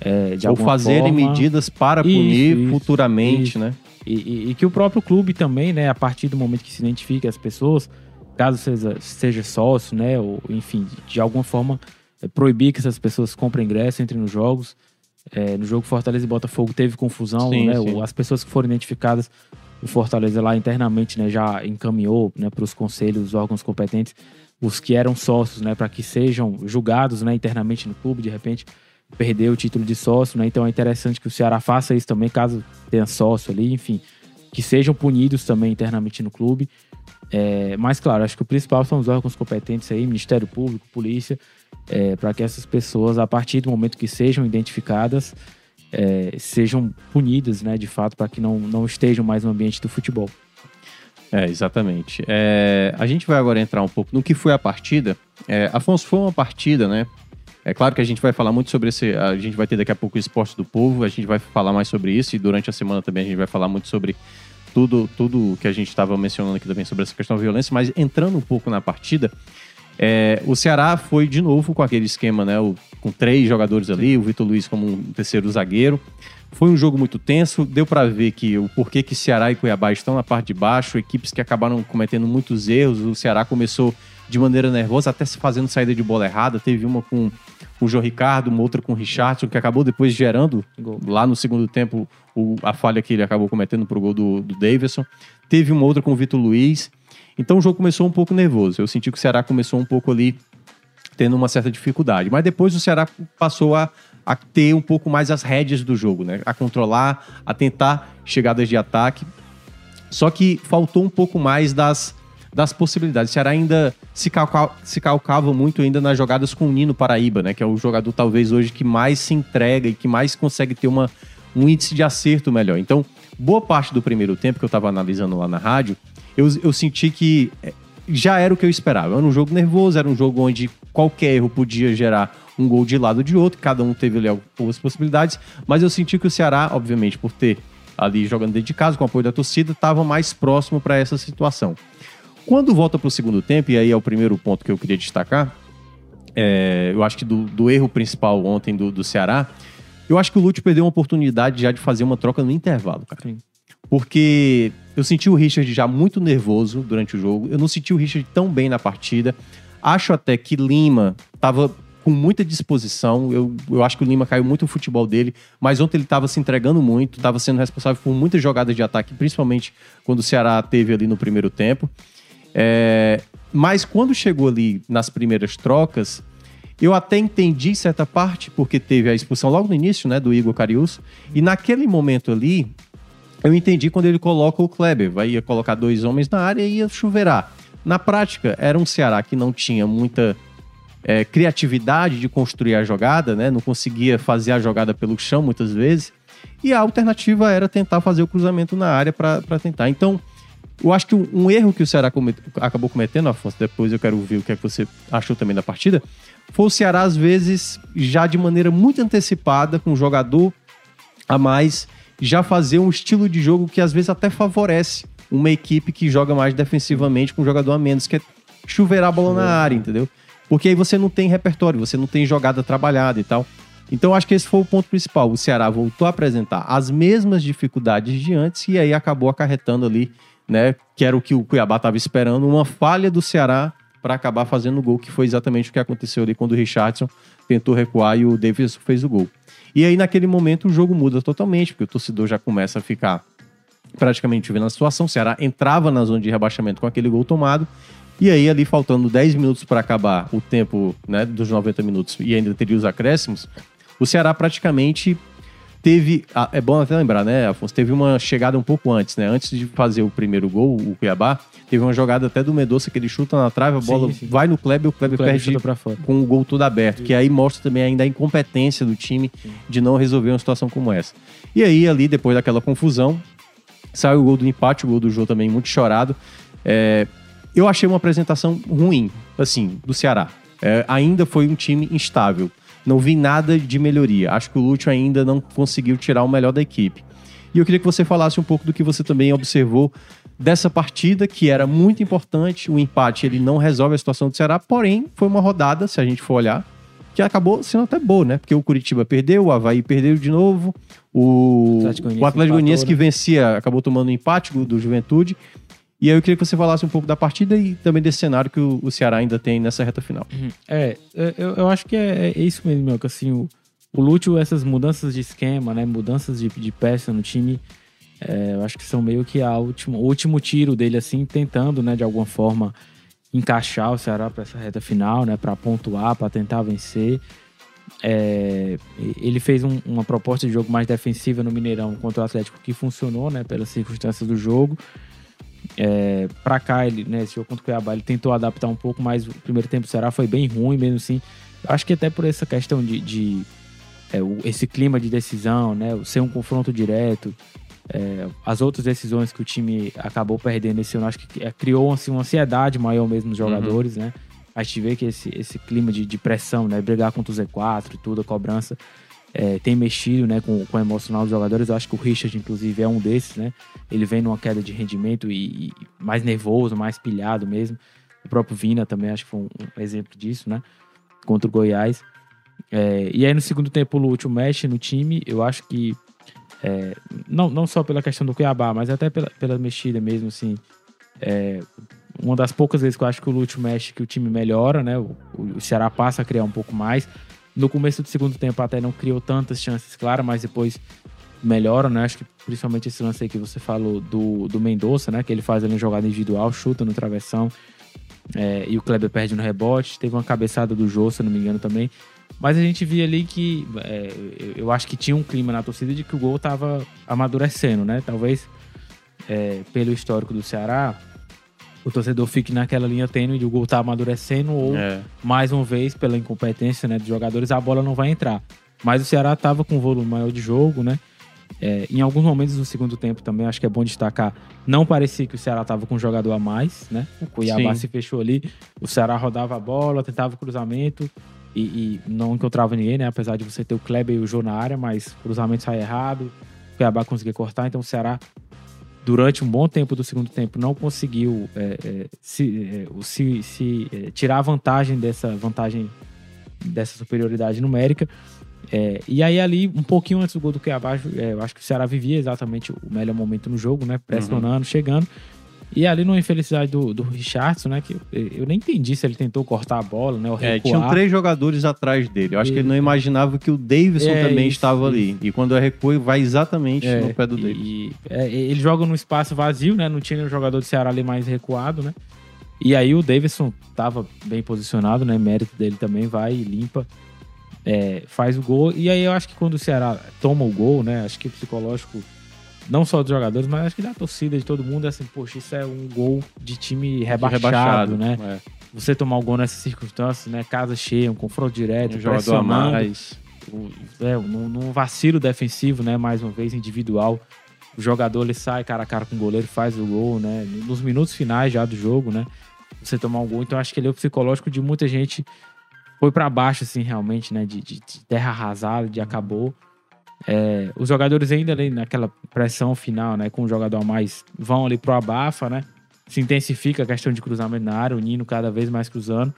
é, de Ou alguma fazerem forma. medidas para Isso, punir isso, futuramente, isso. né? E, e- e que o próprio clube também, né, a partir do momento que se identifique as pessoas, caso seja, seja sócio, né, ou enfim, de, de alguma forma é, proibir que essas pessoas comprem ingresso, entrem nos jogos. É, no jogo Fortaleza e Botafogo teve confusão, Sim, né, sim. as pessoas que foram identificadas, o Fortaleza lá internamente, né, já encaminhou, né, para os conselhos, os órgãos competentes, os que eram sócios, né, para que sejam julgados, né, internamente no clube, de repente perder o título de sócio, né? Então é interessante que o Ceará faça isso também, caso tenha sócio ali, enfim, que sejam punidos também internamente no clube. É, mas, claro, acho que o principal são os órgãos competentes aí, Ministério Público, Polícia, para que essas pessoas, a partir do momento que sejam identificadas, é, sejam punidas, né, de fato, para que não, não estejam mais no ambiente do futebol. É, exatamente. É, a gente vai agora entrar um pouco no que foi a partida. É, Afonso, foi uma partida, né? É claro que a gente vai falar muito sobre esse. A gente vai ter daqui a pouco o esporte do povo, a gente vai falar mais sobre isso, e durante a semana também a gente vai falar muito sobre tudo, tudo que a gente estava mencionando aqui também sobre essa questão da violência, mas entrando um pouco na partida, é, o Ceará foi de novo com aquele esquema, né? o- com três jogadores ali, o Vitor Luiz como um terceiro zagueiro. Foi um jogo muito tenso, deu para ver que o porquê que Ceará e Cuiabá estão na parte de baixo, equipes que acabaram cometendo muitos erros. O Ceará começou de maneira nervosa, até se fazendo saída de bola errada. Teve uma com o João Ricardo, uma outra com o Richardson, que acabou depois gerando Gol. lá no segundo tempo o- a falha que ele acabou cometendo pro gol do, do Davidson. Teve uma outra com o Vitor Luiz. Então o jogo começou um pouco nervoso. Eu senti que o Ceará começou um pouco ali tendo uma certa dificuldade. Mas depois o Ceará passou a, a ter um pouco mais as rédeas do jogo, né? A controlar, a tentar chegadas de ataque. Só que faltou um pouco mais das, das possibilidades. O Ceará ainda se, calca, se calcava muito ainda nas jogadas com o Nino Paraíba, né? Que é o jogador talvez hoje que mais se entrega e que mais consegue ter uma, um índice de acerto melhor. Então, boa parte do primeiro tempo que eu estava analisando lá na rádio, eu, eu senti que eh, já era o que eu esperava. Era um jogo nervoso, era um jogo onde qualquer erro podia gerar um gol de lado ou de outro, cada um teve ali algumas possibilidades, mas eu senti que o Ceará, obviamente, por ter ali jogando dentro de casa, com o apoio da torcida, estava mais próximo para essa situação. Quando volta para o segundo tempo, e aí é o primeiro ponto que eu queria destacar, é, eu acho que do, do erro principal ontem do, do Ceará, eu acho que o Lúcio perdeu uma oportunidade já de fazer uma troca no intervalo, cara. Sim. Porque eu senti o Richard já muito nervoso durante o jogo. Eu não senti o Richard tão bem na partida. Acho até que Lima estava com muita disposição. Eu, eu acho que o Lima caiu muito o futebol dele, mas ontem ele estava se entregando muito, estava sendo responsável por muitas jogadas de ataque, principalmente quando o Ceará teve ali no primeiro tempo. É, mas quando chegou ali nas primeiras trocas, eu até entendi certa parte, porque teve a expulsão logo no início, né, do Igor Carius, e naquele momento ali, eu entendi quando ele coloca o Kleber, vai ia colocar dois homens na área e ia chuveirar. Na prática, era um Ceará que não tinha muita é, criatividade de construir a jogada, né? Não conseguia fazer a jogada pelo chão muitas vezes. E a alternativa era tentar fazer o cruzamento na área para tentar. Então, eu acho que um, erro que o Ceará acabou cometendo, Afonso, depois eu quero ouvir o que é que você achou também da partida, foi o Ceará, às vezes, já de maneira muito antecipada, com um jogador a mais, já fazer um estilo de jogo que às vezes até favorece uma equipe que joga mais defensivamente com um jogador a menos, que é chuveirar a bola na área, entendeu? Porque aí você não tem repertório, você não tem jogada trabalhada e tal. Então acho que esse foi o ponto principal. O Ceará voltou a apresentar as mesmas dificuldades de antes e aí acabou acarretando ali, né, que era o que o Cuiabá estava esperando, uma falha do Ceará para acabar fazendo o gol, que foi exatamente o que aconteceu ali quando o Richardson tentou recuar e o Davis fez o gol. E aí naquele momento o jogo muda totalmente, porque o torcedor já começa a ficar praticamente vendo a situação. O Ceará entrava na zona de rebaixamento com aquele gol tomado. E aí, ali faltando 10 minutos para acabar o tempo né, dos 90 minutos e ainda teria os acréscimos, o Ceará praticamente teve. É bom até lembrar, né, Afonso? Teve uma chegada um pouco antes, né? Antes de fazer o primeiro gol, o Cuiabá, teve uma jogada até do Medoça que ele chuta na trave, a bola Sim, sim. vai no Kleber e o Kleber, O Kleber perde pra fora. com o gol todo aberto, que aí mostra também ainda a incompetência do time de não resolver uma situação como essa. E aí, ali, depois daquela confusão, saiu o gol do empate, o gol do Jô também muito chorado. É, eu achei uma apresentação ruim, assim, do Ceará. É, ainda foi um time instável. Não vi nada de melhoria. Acho que o Lúcio ainda não conseguiu tirar o melhor da equipe. E eu queria que você falasse um pouco do que você também observou dessa partida, que era muito importante. O empate ele não resolve a situação do Ceará, porém foi uma rodada, se a gente for olhar, que acabou sendo até boa, né? Porque o Curitiba perdeu, o Havaí perdeu de novo, o Atlético Goianiense o Atlético Goianiense empatou, que né? vencia acabou tomando um empate do Juventude. E aí eu queria que você falasse um pouco da partida e também desse cenário que o, o Ceará ainda tem nessa reta final. É, é, eu, eu acho que é, é isso mesmo, meu, que assim, o, o Lúcio, essas mudanças de esquema, né, mudanças de, de peça no time, é, eu acho que são meio que a última, o último tiro dele, assim, tentando, né, de alguma forma, encaixar o Ceará para essa reta final, né, para pontuar, para tentar vencer. É, ele fez um- uma proposta de jogo mais defensiva no Mineirão contra o Atlético que funcionou, né, pelas circunstâncias do jogo. É, pra cá, ele, né, esse jogo contra o Cuiabá, ele tentou adaptar um pouco, mas o primeiro tempo do Ceará foi bem ruim mesmo assim. Acho que até por essa questão de, de, é, o- esse clima de decisão, né, ser um confronto direto, é, as outras decisões que o time acabou perdendo esse ano, acho que é, criou assim, uma ansiedade maior mesmo nos jogadores, né? A gente vê que esse, esse clima de, de pressão, né, brigar contra o Z4 e tudo, a cobrança, é, tem mexido né, com, com o emocional dos jogadores. Eu acho que o Richard, inclusive, é um desses, né? Ele vem numa queda de rendimento e, e mais nervoso, mais pilhado mesmo. O próprio Vina também acho que foi um, um exemplo disso, né? Contra o Goiás. É, e aí no segundo tempo o Lúcio mexe no time. Eu acho que é, não, não só pela questão do Cuiabá, mas até pela, pela mexida mesmo, assim. É, uma das poucas vezes que eu acho que o Lúcio mexe que o time melhora, né? O, o Ceará passa a criar um pouco mais. No começo do segundo tempo até não criou tantas chances, claro, mas depois melhora, né? Acho que principalmente esse lance aí que você falou do, do Mendonça, né? Que ele faz ali uma jogada individual, chuta no travessão. é, e o Kleber perde no rebote. Teve uma cabeçada do Jô, se não me engano, também. Mas a gente via ali que é, eu, eu acho que tinha um clima na torcida de que o gol tava amadurecendo, né? Talvez é, pelo histórico do Ceará, o torcedor fique naquela linha tênue de o gol tá amadurecendo ou É. mais uma vez, pela incompetência né, dos jogadores, a bola não vai entrar. Mas o Ceará estava com um volume maior de jogo, né? É, em alguns momentos do segundo tempo também, acho que é bom destacar, não parecia que o Ceará estava com um jogador a mais, né? O Cuiabá Sim. se fechou ali, o Ceará rodava a bola, tentava o cruzamento e, e não encontrava ninguém, né? Apesar de você ter o Kleber e o Jô na área, mas o cruzamento sai errado, o Cuiabá conseguia cortar, então o Ceará durante um bom tempo do segundo tempo não conseguiu é, é, se, é, se- se, é, tirar a vantagem dessa vantagem dessa superioridade numérica. É, e aí ali, um pouquinho antes do gol do Cuiabá, é, eu acho que o Ceará vivia exatamente o melhor momento no jogo, né? Pressionando, chegando. E ali numa infelicidade do, do Richardson, né? Que eu, eu nem entendi se ele tentou cortar a bola, né? Ou É, recuar. tinham três jogadores atrás dele. Eu acho E- que ele não imaginava que o Davidson É, também isso, estava ali. E quando é recua, vai exatamente É, no pé do Davidson. é, ele joga num espaço vazio, né? Não tinha nenhum jogador do Ceará ali mais recuado, né? E aí o Davidson tava bem posicionado, né? Mérito dele também, vai e limpa, é, faz o gol. E aí eu acho que quando o Ceará toma o gol, né? Acho que o psicológico não só dos jogadores, mas acho que da torcida, de todo mundo, é assim, poxa, isso é um gol de time rebaixado, Rebaixado, né? É. Você tomar o gol nessas circunstâncias, né? Casa cheia, um confronto direto, Um jogador a mais. o- é, num, num vacilo defensivo, né? Mais uma vez, individual. O jogador ele sai cara a cara com o goleiro, faz o gol, né? Nos minutos finais já do jogo, né? Você tomar um gol. Então, acho que ele é o psicológico de muita gente foi pra baixo, assim, realmente, né? De, de- de terra arrasada, de acabou. É, os jogadores ainda ali naquela pressão final, né? Com o jogador a mais, vão ali pro abafa, né? Se intensifica a questão de cruzamento na área, o Nino cada vez mais cruzando.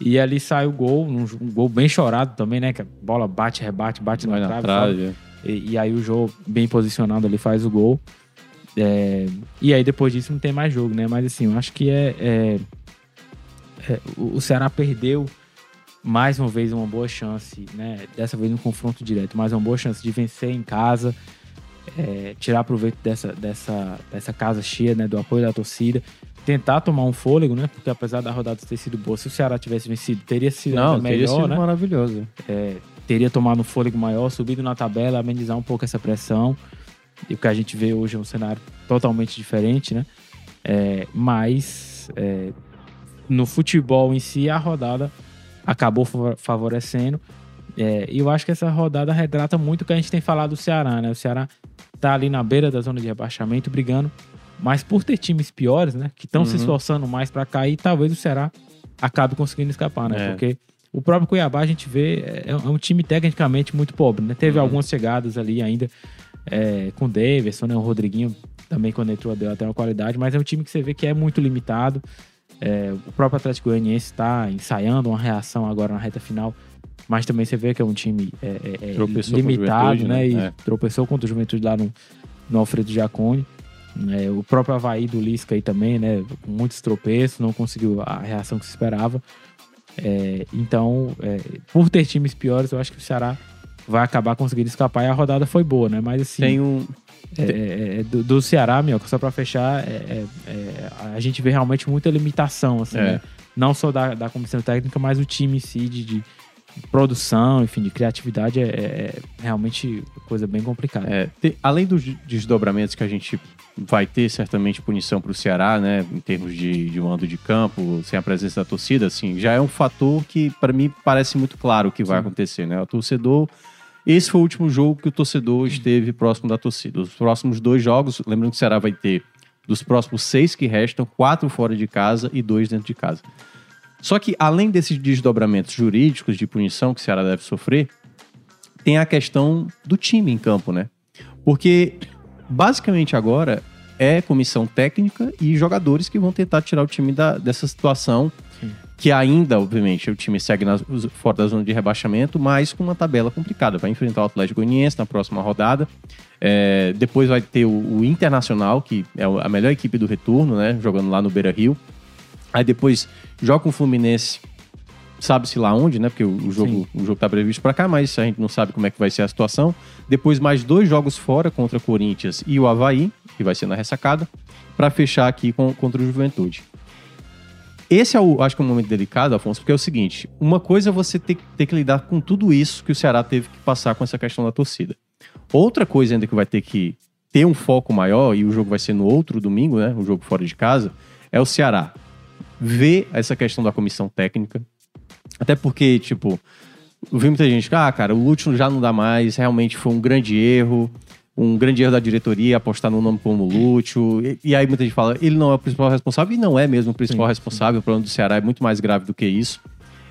E ali sai o gol, um, um gol bem chorado também, né? Que a bola bate, rebate, bate Vai na na trave. trave. E, e aí o jogo bem posicionado ali faz o gol. É, e aí depois disso não tem mais jogo, né? Mas assim, eu acho que é, é- é, o Ceará perdeu mais uma vez uma boa chance, né? Dessa vez no confronto direto, mais uma boa chance de vencer em casa, é, tirar proveito dessa, dessa, dessa casa cheia, né? Do apoio da torcida. Tentar tomar um fôlego, né? Porque apesar da rodada ter sido boa, se o Ceará tivesse vencido, teria sido Não, ainda teria melhor, sido né? maravilhoso. teria tomado um fôlego maior, subido na tabela, amenizar um pouco essa pressão. E o que a gente vê hoje é um cenário totalmente diferente, né? É, mas é, no futebol em si, a rodada acabou fa- favorecendo. É, e eu acho que essa rodada retrata muito o que a gente tem falado do Ceará, né? O Ceará tá ali na beira da zona de rebaixamento, brigando, mas por ter times piores, né? Que estão se Uhum. esforçando mais para cair, talvez o Ceará acabe conseguindo escapar, né? É. Porque o próprio Cuiabá a gente vê é, é um time tecnicamente muito pobre, né? Teve Uhum. algumas chegadas ali ainda é, com o Davidson, né? O Rodriguinho também quando entrou deu até uma qualidade, mas é um time que você vê que é muito limitado. É, o próprio Atlético Goianiense está ensaiando uma reação agora na reta final, mas também você vê que é um time é, é, é limitado, né? né? E É. tropeçou contra o Juventude lá no, no Alfredo Giacone. É, o próprio Havaí do Lisca aí também, né? Com muitos tropeços, não conseguiu a reação que se esperava. Então, por ter times piores, eu acho que o Ceará vai acabar conseguindo escapar e a rodada foi boa, né? Mas assim, Tem um. É, é, é, do, do Ceará, meu, só pra fechar, é, é, a gente vê realmente muita limitação, assim, né? Não só da, da comissão técnica, mas o time em si de, de produção, enfim, de criatividade é, realmente coisa bem complicada. Te- além dos desdobramentos que a gente vai ter certamente punição para o Ceará, né, em termos de, de mando de campo, sem a presença da torcida, assim, já é um fator que para mim parece muito claro o que vai acontecer, né? O torcedor, esse foi o último jogo que o torcedor esteve próximo da torcida. Os próximos dois jogos, lembrando que o Ceará vai ter dos próximos seis que restam, quatro fora de casa e dois dentro de casa. Só que além desses desdobramentos jurídicos de punição que o Ceará deve sofrer, tem a questão do time em campo, né? Porque basicamente agora é comissão técnica e jogadores que vão tentar tirar o time da- dessa situação. Que ainda, obviamente, o time segue nas- fora da zona de rebaixamento, mas com uma tabela complicada. Vai enfrentar o Atlético Goianiense na próxima rodada. É, depois vai ter o, o Internacional, que é a melhor equipe do retorno, né? Jogando lá no Beira Rio. Aí depois joga com o Fluminense, sabe-se lá onde, né? Porque o, o jogo, o jogo tá previsto para cá, mas a gente não sabe como é que vai ser a situação. Depois mais dois jogos fora contra Corinthians e o Havaí, que vai ser na ressacada, para fechar aqui com, contra o Juventude. Esse é o, acho que é um momento delicado, Afonso, porque é o seguinte: uma coisa é você ter, ter que lidar com tudo isso que o Ceará teve que passar com essa questão da torcida. Outra coisa ainda que vai ter que ter um foco maior, e o jogo vai ser no outro domingo, né? O jogo fora de casa, é o Ceará ver essa questão da comissão técnica. Até porque, tipo, eu vi muita gente ah, cara, o Lúcio já não dá mais, realmente foi um grande erro, um grande erro da diretoria apostar no nome como Lúcio. E, e aí muita gente fala, ele não é o principal responsável, e não é mesmo o principal Sim, responsável, o problema do Ceará é muito mais grave do que isso.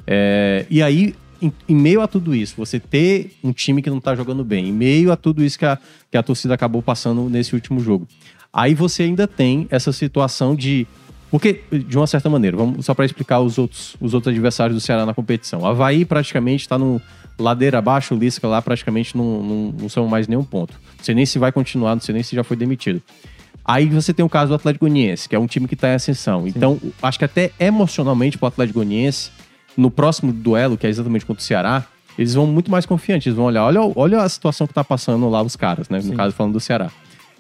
É, e aí, em, em meio a tudo isso, você ter um time que não tá jogando bem, em meio a tudo isso que a, que a torcida acabou passando nesse último jogo, aí você ainda tem essa situação de. Porque, de uma certa maneira, vamos só para explicar os outros, os outros adversários do Ceará na competição. O Havaí praticamente está no ladeira abaixo, o Lisca lá praticamente não, não, não são mais nenhum ponto. Não sei nem se vai continuar, não sei nem se já foi demitido. Aí você tem o caso do Atlético Goianiense, que é um time que está em ascensão. Então, acho que até emocionalmente para o Atlético Goianiense, no próximo duelo, que é exatamente contra o Ceará, eles vão muito mais confiantes. Eles vão olhar, olha, olha a situação que tá passando lá os caras, né? No Sim. caso, falando do Ceará.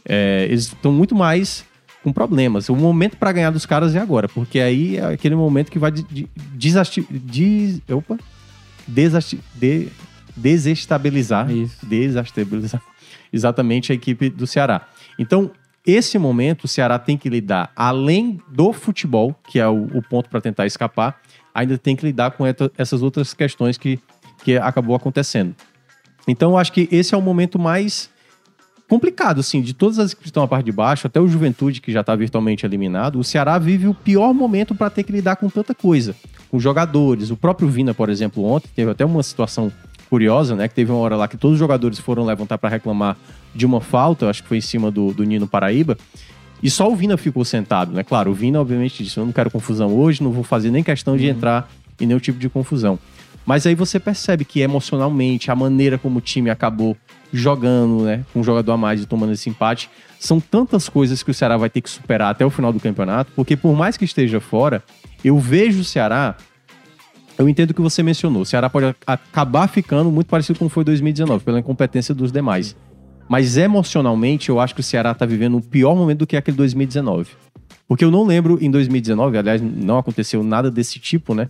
É, eles estão muito mais com problemas. O momento para ganhar dos caras é agora, porque aí é aquele momento que vai de, de, des- opa, desasti- de- desestabilizar Isso. desestabilizar exatamente a equipe do Ceará. Então, esse momento o Ceará tem que lidar, além do futebol, que é o, o ponto para tentar escapar, ainda tem que lidar com essas outras questões que, que acabou acontecendo. Então, eu acho que esse é o momento mais complicado, assim, de todas as que estão na parte de baixo, até o Juventude, que já está virtualmente eliminado, o Ceará vive o pior momento para ter que lidar com tanta coisa. Com jogadores, o próprio Vina, por exemplo, ontem, teve até uma situação curiosa, né? Que teve uma hora lá que todos os jogadores foram levantar para reclamar de uma falta, eu acho que foi em cima do, do Nino Paraíba, e só o Vina ficou sentado, né? Claro, o Vina, obviamente, disse: Eu não quero confusão hoje, não vou fazer nem questão de entrar em nenhum tipo de confusão. Mas aí você percebe que emocionalmente, a maneira como o time acabou jogando, né? Com um jogador a mais e tomando esse empate, são tantas coisas que o Ceará vai ter que superar até o final do campeonato, porque por mais que esteja fora, eu vejo o Ceará. Eu entendo o que você mencionou. O Ceará pode acabar ficando muito parecido com foi 2019, pela incompetência dos demais. Mas emocionalmente, eu acho que o Ceará tá vivendo um pior momento do que aquele 2019. Porque eu não lembro em 2019, aliás, não aconteceu nada desse tipo, né?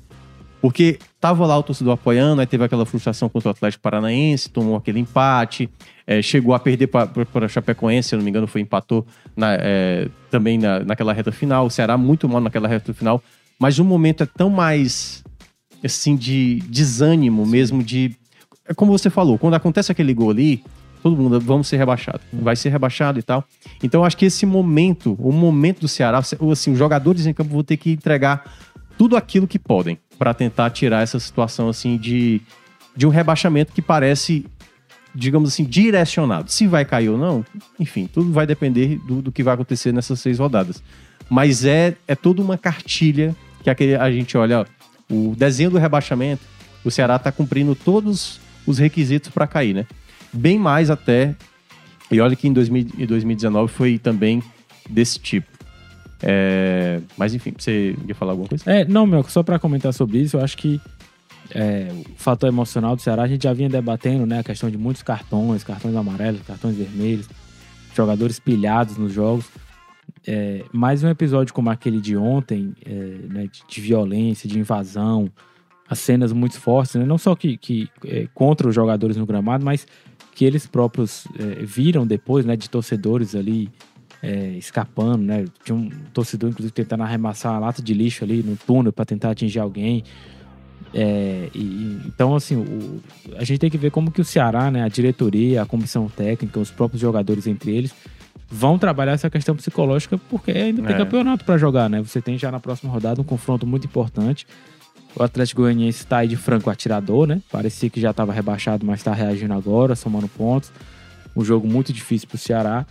Porque tava lá o torcedor apoiando, aí teve aquela frustração contra o Atlético Paranaense, tomou aquele empate, eh, chegou a perder para a Chapecoense, se eu não me engano, foi empatou na- eh, também na, naquela reta final. O Ceará muito mal naquela reta final. Mas o momento é tão mais, assim, de desânimo mesmo, de... É como você falou, quando acontece aquele gol ali, todo mundo, vamos ser rebaixado. Vai ser rebaixado e tal. Então, acho que esse momento, o momento do Ceará, assim, os jogadores em campo vão ter que entregar tudo aquilo que podem para tentar tirar essa situação, assim, de, de um rebaixamento que parece, digamos assim, direcionado. Se vai cair ou não, enfim, tudo vai depender do, do que vai acontecer nessas seis rodadas. Mas é, é toda uma cartilha que aquele, a gente olha, ó, o desenho do rebaixamento, o Ceará está cumprindo todos os requisitos para cair, né? Bem mais até. E olha que em 2000 em 2019 foi também desse tipo. É, mas enfim, você ia falar alguma coisa? É, não, meu, só pra comentar sobre isso, eu acho que é, o fator emocional do Ceará, a gente já vinha debatendo, né, a questão de muitos cartões, cartões amarelos, cartões vermelhos, jogadores pilhados nos jogos. É, mais um episódio como aquele de ontem, é, né, de, de violência, de invasão, as cenas muito fortes, né, não só que, que é, contra os jogadores no gramado, mas que eles próprios é, viram depois, né, de torcedores ali é, escapando, né? Tinha um torcedor, inclusive, tentando arremassar uma lata de lixo ali no túnel para tentar atingir alguém. É, e- então, assim, o- a gente tem que ver como que o Ceará, né, a diretoria, a comissão técnica, os próprios jogadores entre eles, vão trabalhar essa questão psicológica, porque ainda tem É. campeonato para jogar, né? Você tem já na próxima rodada um confronto muito importante. O Atlético Goianiense está aí de franco atirador, né? Parecia que já estava rebaixado, mas está reagindo agora, somando pontos. Um jogo muito difícil para o Ceará.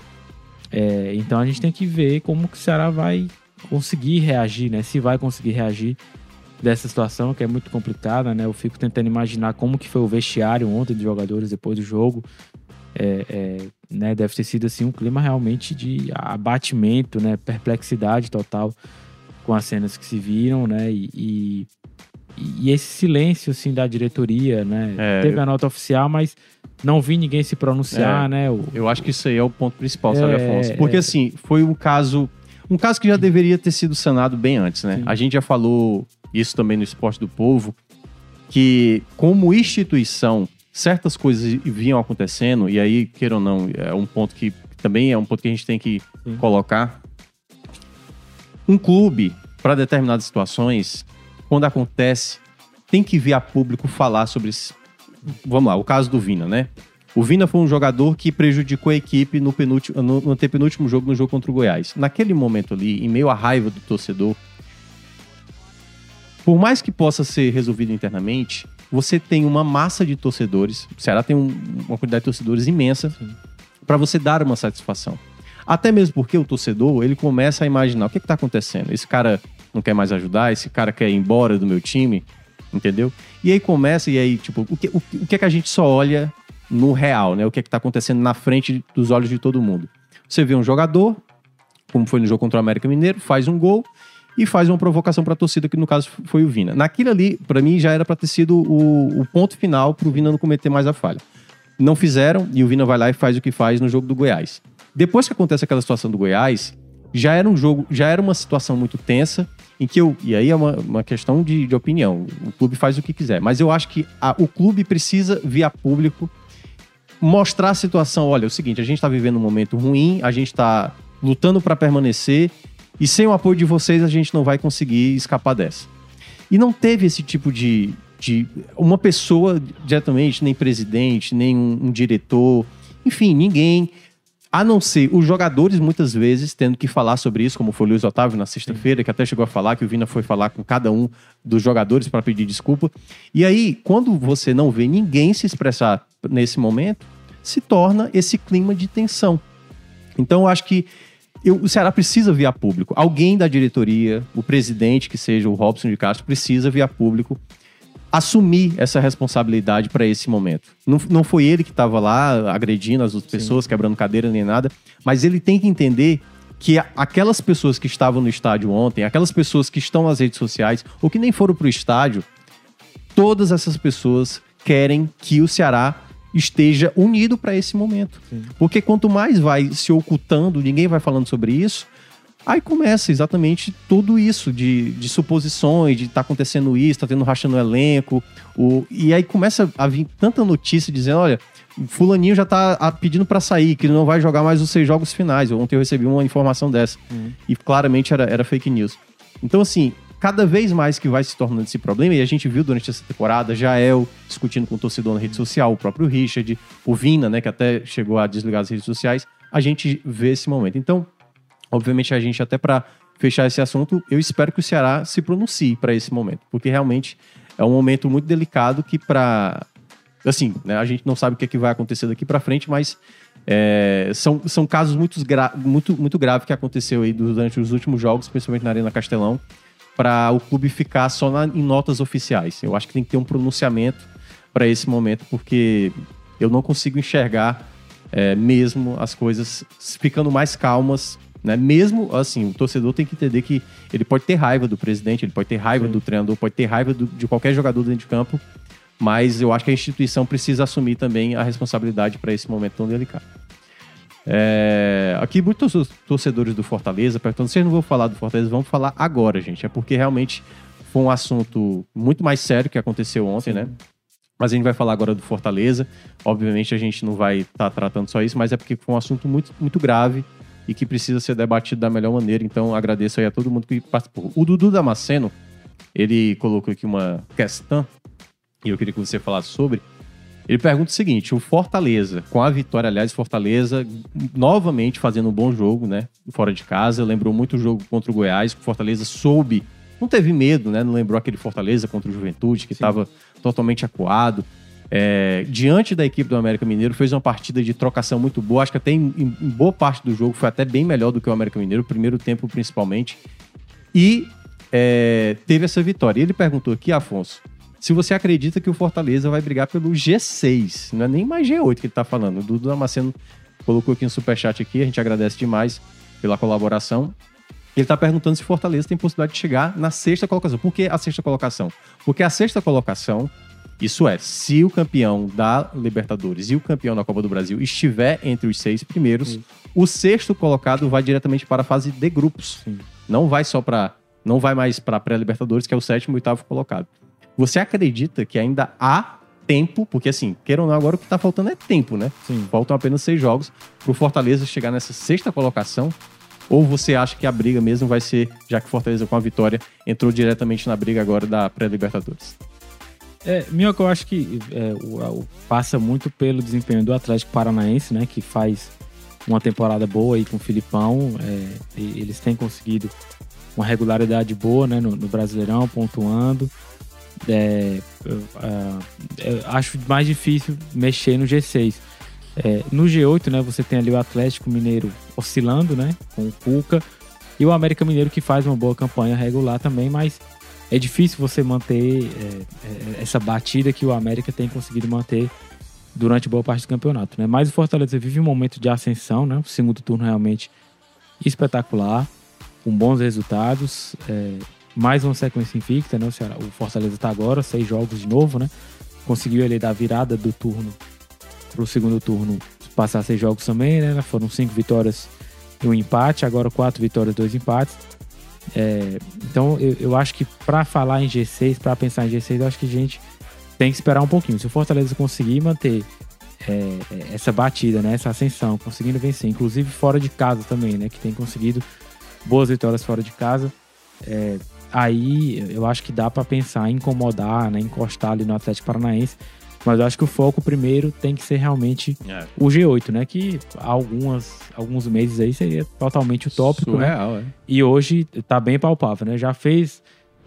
É, então a gente tem que ver como que o Ceará vai conseguir reagir, né? Se vai conseguir reagir dessa situação que é muito complicada, né? Eu fico tentando imaginar como que foi o vestiário ontem dos jogadores depois do jogo. É, é, né? Deve ter sido assim um clima realmente de abatimento, né? Perplexidade total com as cenas que se viram, né? E, e, e esse silêncio assim da diretoria, né? É, Teve eu- a nota oficial, mas não vi ninguém se pronunciar, É. né? O, Eu acho que isso aí é o ponto principal, sabe, É, Afonso? Porque assim, foi um caso. Um caso que já deveria ter sido sanado bem antes, né? Sim. A gente já falou isso também no Esporte do Povo, que como instituição, certas coisas vinham acontecendo, e aí, queira ou não, é um ponto que também é um ponto que a gente tem que Sim. colocar. Um clube, para determinadas situações, quando acontece, tem que vir a público falar sobre. Vamos lá, o caso do Vina, né? O Vina foi um jogador que prejudicou a equipe no, penúltimo, no, no antepenúltimo jogo, no jogo contra o Goiás. Naquele momento ali, em meio à raiva do torcedor, por mais que possa ser resolvido internamente, você tem uma massa de torcedores. O Ceará tem um- uma quantidade de torcedores imensa para você dar uma satisfação. Até mesmo porque o torcedor, ele começa a imaginar o que está acontecendo. Esse cara não quer mais ajudar, esse cara quer ir embora do meu time, entendeu? E aí começa, e aí, tipo, o que, o, o que é que a gente só olha no real, né? O que é que tá acontecendo na frente dos olhos de todo mundo. Você vê um jogador, como foi no jogo contra o América Mineiro, faz um gol e faz uma provocação para a torcida, que no caso foi o Vina. Naquilo ali, para mim, já era para ter sido o, o ponto final para o Vina não cometer mais a falha. Não fizeram e o Vina vai lá e faz o que faz no jogo do Goiás. Depois que acontece aquela situação do Goiás, já era um jogo, já era uma situação muito tensa, em que eu. E aí é uma, uma questão de, de opinião. O clube faz o que quiser. Mas eu acho que a- o clube precisa, via público, mostrar a situação. Olha, é o seguinte, a gente tá vivendo um momento ruim, a gente tá lutando para permanecer e sem o apoio de vocês a gente não vai conseguir escapar dessa. E não teve esse tipo de, de uma pessoa diretamente, nem presidente, nem um, um diretor, enfim, ninguém a não ser os jogadores, muitas vezes, tendo que falar sobre isso, como foi o Luiz Otávio na sexta-feira, que até chegou a falar que o Vina foi falar com cada um dos jogadores para pedir desculpa. E aí, quando você não vê ninguém se expressar nesse momento, se torna esse clima de tensão. Então, eu acho que eu, o Ceará precisa vir a público. Alguém da diretoria, o presidente, que seja o Robson de Castro, precisa vir a público assumir essa responsabilidade para esse momento. Não, não foi ele que estava lá agredindo as outras pessoas, quebrando cadeira nem nada, mas ele tem que entender que aquelas pessoas que estavam no estádio ontem, aquelas pessoas que estão nas redes sociais ou que nem foram para o estádio, todas essas pessoas querem que o Ceará esteja unido para esse momento. Sim. Porque quanto mais vai se ocultando, ninguém vai falando sobre isso, Aí começa exatamente tudo isso de, de suposições, de tá acontecendo isso, tá tendo racha no elenco. O, e aí começa a vir tanta notícia dizendo: olha, Fulaninho já tá pedindo para sair, que ele não vai jogar mais os seis jogos finais. Ontem eu recebi uma informação dessa. Uhum. E claramente era, era fake news. Então, assim, cada vez mais que vai se tornando esse problema, e a gente viu durante essa temporada, Jael discutindo com o torcedor na rede social, o próprio Richard, o Vina, né, que até chegou a desligar as redes sociais, a gente vê esse momento. Então, Obviamente, a gente, até para fechar esse assunto, eu espero que o Ceará se pronuncie para esse momento, porque realmente é um momento muito delicado que, para. Assim, né, a gente não sabe o que, é que vai acontecer daqui para frente, mas é, são, são casos muito, gra muito, muito graves que aconteceu aí durante os últimos jogos, principalmente na Arena Castelão, para o clube ficar só na, em notas oficiais. Eu acho que tem que ter um pronunciamento para esse momento, porque eu não consigo enxergar é, mesmo as coisas ficando mais calmas né? Mesmo assim, o torcedor tem que entender que ele pode ter raiva do presidente, ele pode ter raiva Sim. do treinador, pode ter raiva do, de qualquer jogador dentro de campo, mas eu acho que a instituição precisa assumir também a responsabilidade para esse momento tão delicado. É, aqui muitos torcedores do Fortaleza perguntando, vocês não vão falar do Fortaleza, vamos falar agora, gente. É porque realmente foi um assunto muito mais sério que aconteceu ontem, né? Mas a gente vai falar agora do Fortaleza. Obviamente a gente não vai estar tá tratando só isso, mas é porque foi um assunto muito, muito grave e que precisa ser debatido da melhor maneira. Então, agradeço aí a todo mundo que participou. O Dudu Damasceno, ele colocou aqui uma questão, e eu queria que você falasse sobre. Ele pergunta o seguinte: o Fortaleza, com a vitória, aliás, Fortaleza novamente fazendo um bom jogo, né? Fora de casa, lembrou muito o jogo contra o Goiás, que o Fortaleza soube, não teve medo, né? Não lembrou aquele Fortaleza contra o Juventude, que estava totalmente acuado é, diante da equipe do América Mineiro, fez uma partida de trocação muito boa. Acho que até em, em, boa parte do jogo foi até bem melhor do que o América Mineiro, primeiro tempo principalmente. E é, teve essa vitória. E ele perguntou aqui, Afonso, se você acredita que o Fortaleza vai brigar pelo G6. Não é nem mais G8 que ele tá falando. O Dudu Damasceno colocou aqui um superchat aqui, a gente agradece demais pela colaboração. Ele está perguntando se o Fortaleza tem possibilidade de chegar na sexta colocação. Por que a sexta colocação? Porque a sexta colocação isso é, se o campeão da Libertadores e o campeão da Copa do Brasil estiver entre os seis primeiros, Sim. o sexto colocado vai diretamente para a fase de grupos. Sim. Não vai só para, não vai mais para a pré-Libertadores, que é o sétimo e oitavo colocado. Você acredita que ainda há tempo, porque assim, queira ou não, agora o que está faltando é tempo, né? Sim. Faltam apenas seis jogos para o Fortaleza chegar nessa sexta colocação. Ou você acha que a briga mesmo vai ser, já que Fortaleza com a vitória entrou diretamente na briga agora da pré-Libertadores? É, Minhoca, eu acho que é, o, o, passa muito pelo desempenho do Atlético Paranaense, né? Que faz uma temporada boa aí com o Filipão. É, eles têm conseguido uma regularidade boa né, no, no Brasileirão, pontuando. É, eu, eu acho mais difícil mexer no G6. É, no G8, né, você tem ali o Atlético Mineiro oscilando, né, com o Cuca, e o América Mineiro que faz uma boa campanha regular também, mas é difícil você manter é, é, essa batida que o América tem conseguido manter durante boa parte do campeonato. Né? Mas o Fortaleza vive um momento de ascensão, né? o segundo turno realmente espetacular, com bons resultados, é, mais uma sequência invicta. Né? O, Fortaleza está agora, seis jogos de novo, né? conseguiu ele dar virada do turno para o segundo turno passar seis jogos também, né? Foram cinco vitórias e um empate, agora quatro vitórias, dois empates. É, então eu, eu, acho que para falar em G6, para pensar em G6, eu acho que a gente tem que esperar um pouquinho. Se o Fortaleza conseguir manter é, essa batida, né? Essa ascensão, conseguindo vencer, inclusive fora de casa também, né? Que tem conseguido boas vitórias fora de casa. É, aí eu acho que dá para pensar em incomodar, né? Encostar ali no Atlético Paranaense. Mas eu acho que o foco primeiro tem que ser realmente É. o G8, né? Que há algumas, alguns meses aí seria totalmente utópico, né? Surreal, é. E hoje tá bem palpável, né? Já fez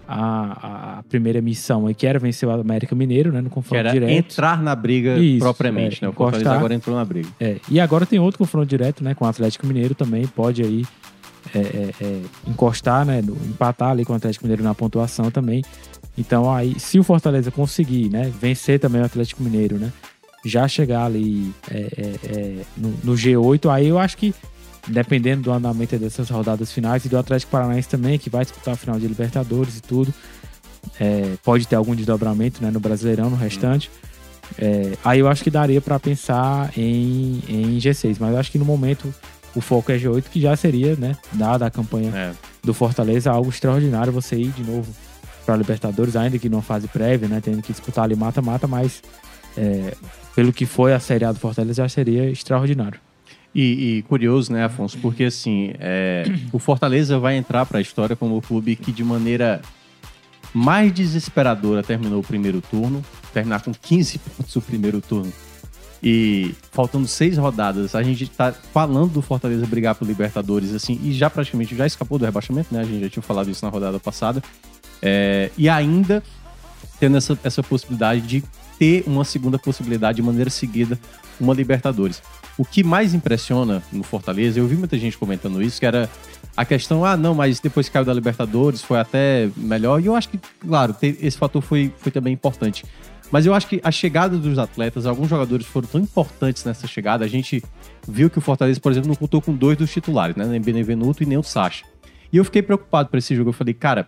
a, a primeira missão aí, que era vencer o América Mineiro, né? No Que confronto era direto. entrar na briga Isso, propriamente, é, né? O Fortaleza agora entrou na briga. É, e agora tem outro confronto direto, né? Com o Atlético Mineiro também. Pode aí é, é, é, encostar, né? empatar ali com o Atlético Mineiro na pontuação também. Então aí, se o Fortaleza conseguir, né? Vencer também o Atlético Mineiro, né? Já chegar ali é, é, é, no, no G8, aí eu acho que dependendo do andamento dessas rodadas finais e do Atlético Paranaense também, que vai disputar a final de Libertadores e tudo, é, pode ter algum desdobramento né, no Brasileirão, no restante. É, aí eu acho que daria para pensar em, em G6, mas eu acho que no momento o foco é G8, que já seria, né, dada a campanha É. do Fortaleza, algo extraordinário você ir de novo para Libertadores, ainda que numa fase prévia, né, tendo que disputar ali mata-mata, mas é, pelo que foi a Série A do Fortaleza já seria extraordinário. E, e curioso, né, Afonso? Porque assim, é, o Fortaleza vai entrar para a história como o clube que de maneira mais desesperadora terminou o primeiro turno, terminar com 15 pontos o primeiro turno. E faltando seis rodadas, a gente tá falando do Fortaleza brigar por Libertadores, assim, e já praticamente já escapou do rebaixamento, né? A gente já tinha falado isso na rodada passada. É, e ainda tendo essa, essa possibilidade de ter uma segunda possibilidade de maneira seguida, uma Libertadores. O que mais impressiona no Fortaleza, eu vi muita gente comentando isso, que era a questão, ah, não, mas depois caiu da Libertadores foi até melhor. E eu acho que, claro, esse fator foi, foi também importante. Mas eu acho que a chegada dos atletas, alguns jogadores foram tão importantes nessa chegada. A gente viu que o Fortaleza, por exemplo, não contou com dois dos titulares, né? Nem Benevenuto e nem o Sacha. E eu fiquei preocupado para esse jogo. Eu falei, cara,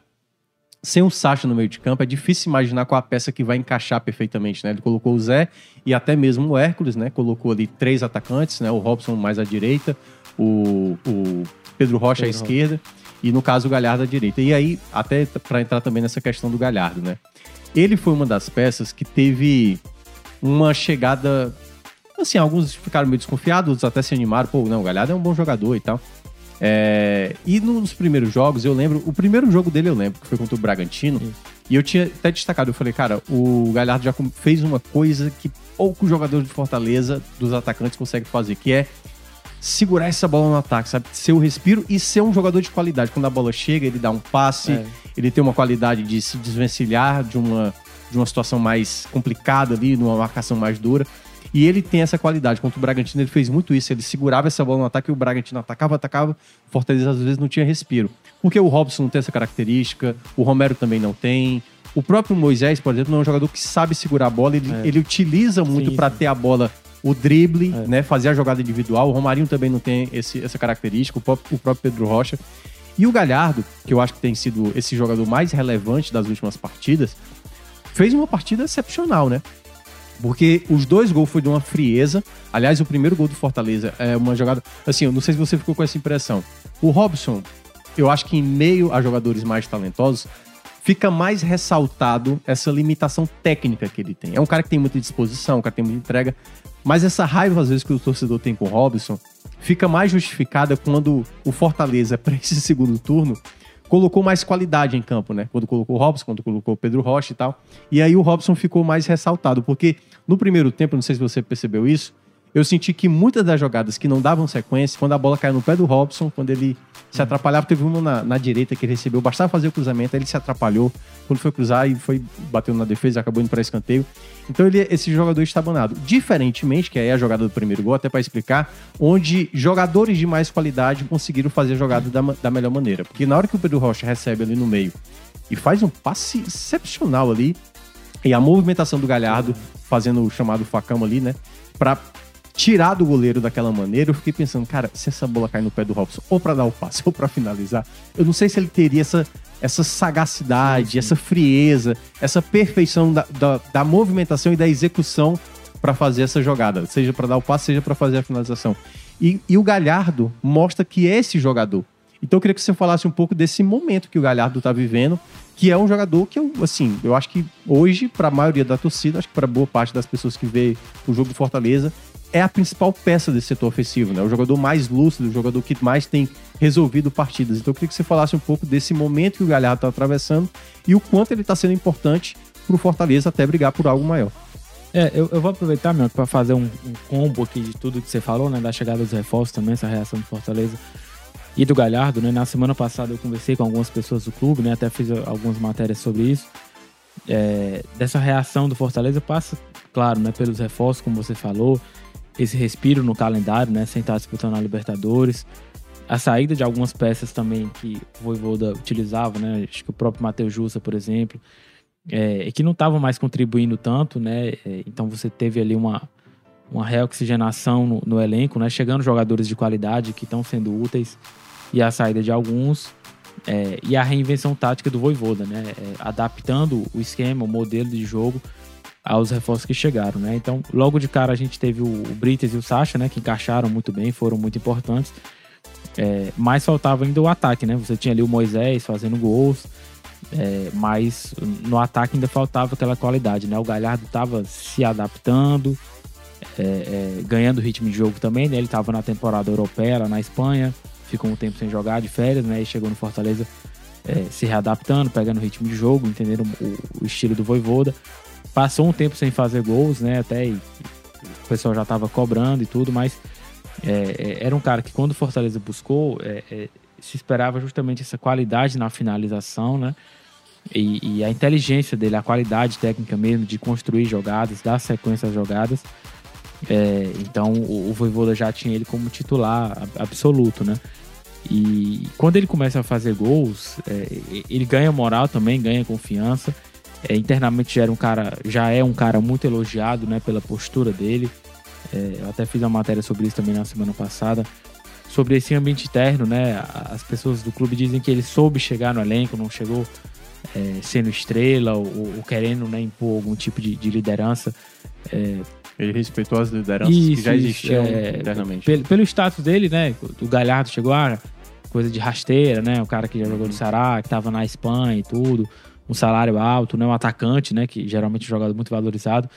sem o Sacha no meio de campo, é difícil imaginar qual a peça que vai encaixar perfeitamente, né? Ele colocou o Zé e até mesmo o Hércules, né? Colocou ali três atacantes, né? O Robson mais à direita, o, o Pedro Rocha à Pedro esquerda e, no caso, o Galhardo à direita. E aí, até para entrar também nessa questão do Galhardo, né? Ele foi uma das peças que teve uma chegada... Assim, alguns ficaram meio desconfiados, outros até se animaram. Pô, não, o Galhardo é um bom jogador e tal. É, e nos primeiros jogos, eu lembro, o primeiro jogo dele eu lembro, que foi contra o Bragantino, e eu tinha até destacado, eu falei, cara, o Galhardo já fez uma coisa que poucos jogadores de Fortaleza, dos atacantes, conseguem fazer, que é segurar essa bola no ataque, sabe? Ser o respiro e ser um jogador de qualidade. Quando a bola chega, ele dá um passe, É. ele tem uma qualidade de se desvencilhar de uma, de uma situação mais complicada ali, numa marcação mais dura. E ele tem essa qualidade. Contra o Bragantino, ele fez muito isso. Ele segurava essa bola no ataque e o Bragantino atacava, atacava. O Fortaleza às vezes não tinha respiro. Porque o Robson não tem essa característica, o Romero também não tem. O próprio Moisés, por exemplo, não é um jogador que sabe segurar a bola. Ele, É. ele utiliza muito para ter a bola, o drible, É. né? Fazer a jogada individual. O Romarinho também não tem esse- essa característica, o próprio, o próprio Pedro Rocha. E o Galhardo, que eu acho que tem sido esse jogador mais relevante das últimas partidas, fez uma partida excepcional, né? Porque os dois gols foi de uma frieza. Aliás, o primeiro gol do Fortaleza é uma jogada. Assim, eu não sei se você ficou com essa impressão. O Robson, eu acho que em meio a jogadores mais talentosos, fica mais ressaltado essa limitação técnica que ele tem. É um cara que tem muita disposição, um cara que tem muita entrega. Mas essa raiva, às vezes, que o torcedor tem com o Robson, fica mais justificada quando o Fortaleza, para esse segundo turno, colocou mais qualidade em campo, né? Quando colocou o Robson, quando colocou o Pedro Rocha e tal. E aí o Robson ficou mais ressaltado, porque no primeiro tempo, não sei se você percebeu isso, eu senti que muitas das jogadas que não davam sequência, quando a bola caiu no pé do Robson, quando ele se atrapalhava, teve uma na, na direita que ele recebeu, bastava fazer o cruzamento, aí ele se atrapalhou, quando foi cruzar e foi bateu na defesa, acabou indo para escanteio. Então ele esse jogador está abandonado. Diferentemente, que aí é a jogada do primeiro gol, até para explicar, onde jogadores de mais qualidade conseguiram fazer a jogada da, da melhor maneira. Porque na hora que o Pedro Rocha recebe ali no meio e faz um passe excepcional ali, e a movimentação do Galhardo fazendo o chamado facão ali, né? Pra tirar do goleiro daquela maneira, eu fiquei pensando, cara, se essa bola cai no pé do Robson, ou pra dar o passe, ou pra finalizar, eu não sei se ele teria essa, essa sagacidade, essa frieza, essa perfeição da, da, da movimentação e da execução pra fazer essa jogada, seja pra dar o passe, seja pra fazer a finalização. E, e o Galhardo mostra que é esse jogador. Então eu queria que você falasse um pouco desse momento que o Galhardo tá vivendo, que é um jogador que eu, assim, eu acho que hoje, para a maioria da torcida, acho que para boa parte das pessoas que vê o jogo do Fortaleza, é a principal peça desse setor ofensivo, né? O jogador mais lúcido, o jogador que mais tem resolvido partidas. Então eu queria que você falasse um pouco desse momento que o Galhardo está atravessando e o quanto ele está sendo importante para o Fortaleza até brigar por algo maior. É, eu, eu vou aproveitar, meu, para fazer um, um, combo aqui de tudo que você falou, né? Da chegada dos reforços também, essa reação do Fortaleza e do Galhardo, né? Na semana passada eu conversei com algumas pessoas do clube, né? Até fiz algumas matérias sobre isso. É, dessa reação do Fortaleza passa, claro, né? Pelos reforços, como você falou, esse respiro no calendário, né? Sem estar disputando a Libertadores. A saída de algumas peças também que o Voivoda utilizava, né? Acho que o próprio Matheus Jussa, por exemplo é, que não estavam mais contribuindo tanto, né? É, então você teve ali uma, uma reoxigenação no, no, elenco, né? Chegando jogadores de qualidade que estão sendo úteis e a saída de alguns. É, e a reinvenção tática do Voivoda, né? É, adaptando o esquema, o modelo de jogo aos reforços que chegaram, né? Então, logo de cara a gente teve o, o Brites e o Sacha, né? Que encaixaram muito bem, foram muito importantes. É, mas faltava ainda o ataque, né? Você tinha ali o Moisés fazendo gols, é, mas no ataque ainda faltava aquela qualidade, né? O Galhardo estava se adaptando, é, é, ganhando ritmo de jogo também, né? Ele estava na temporada europeia lá na Espanha, ficou um tempo sem jogar de férias, né? E chegou no Fortaleza é, se readaptando, pegando ritmo de jogo, entendendo o, o, estilo do Voivoda. Passou um tempo sem fazer gols, né? Até e, o pessoal já estava cobrando e tudo, mas é, é, era um cara que quando o Fortaleza buscou, se esperava justamente essa qualidade na finalização, né? E, e, a inteligência dele, a qualidade técnica mesmo de construir jogadas, dar sequência às jogadas. É, então o, o Voivoda já tinha ele como titular absoluto, né? E quando ele começa a fazer gols, é, ele ganha moral também, ganha confiança. É, internamente já, era um cara, já é um cara muito elogiado né, pela postura dele. É, eu até fiz uma matéria sobre isso também na semana passada sobre esse ambiente interno, né? As pessoas do clube dizem que ele soube chegar no elenco, não chegou é, sendo estrela ou, ou, querendo né, impor algum tipo de, de liderança. Ele respeitou as lideranças isso, que já existiam é, internamente. Pelo, pelo, status dele, né? O Galhardo chegou a ah, coisa de rasteira, né? O cara que já jogou no Ceará, que estava na Espanha e tudo, um salário alto, né? Um atacante, né? Que geralmente é um jogador muito valorizado.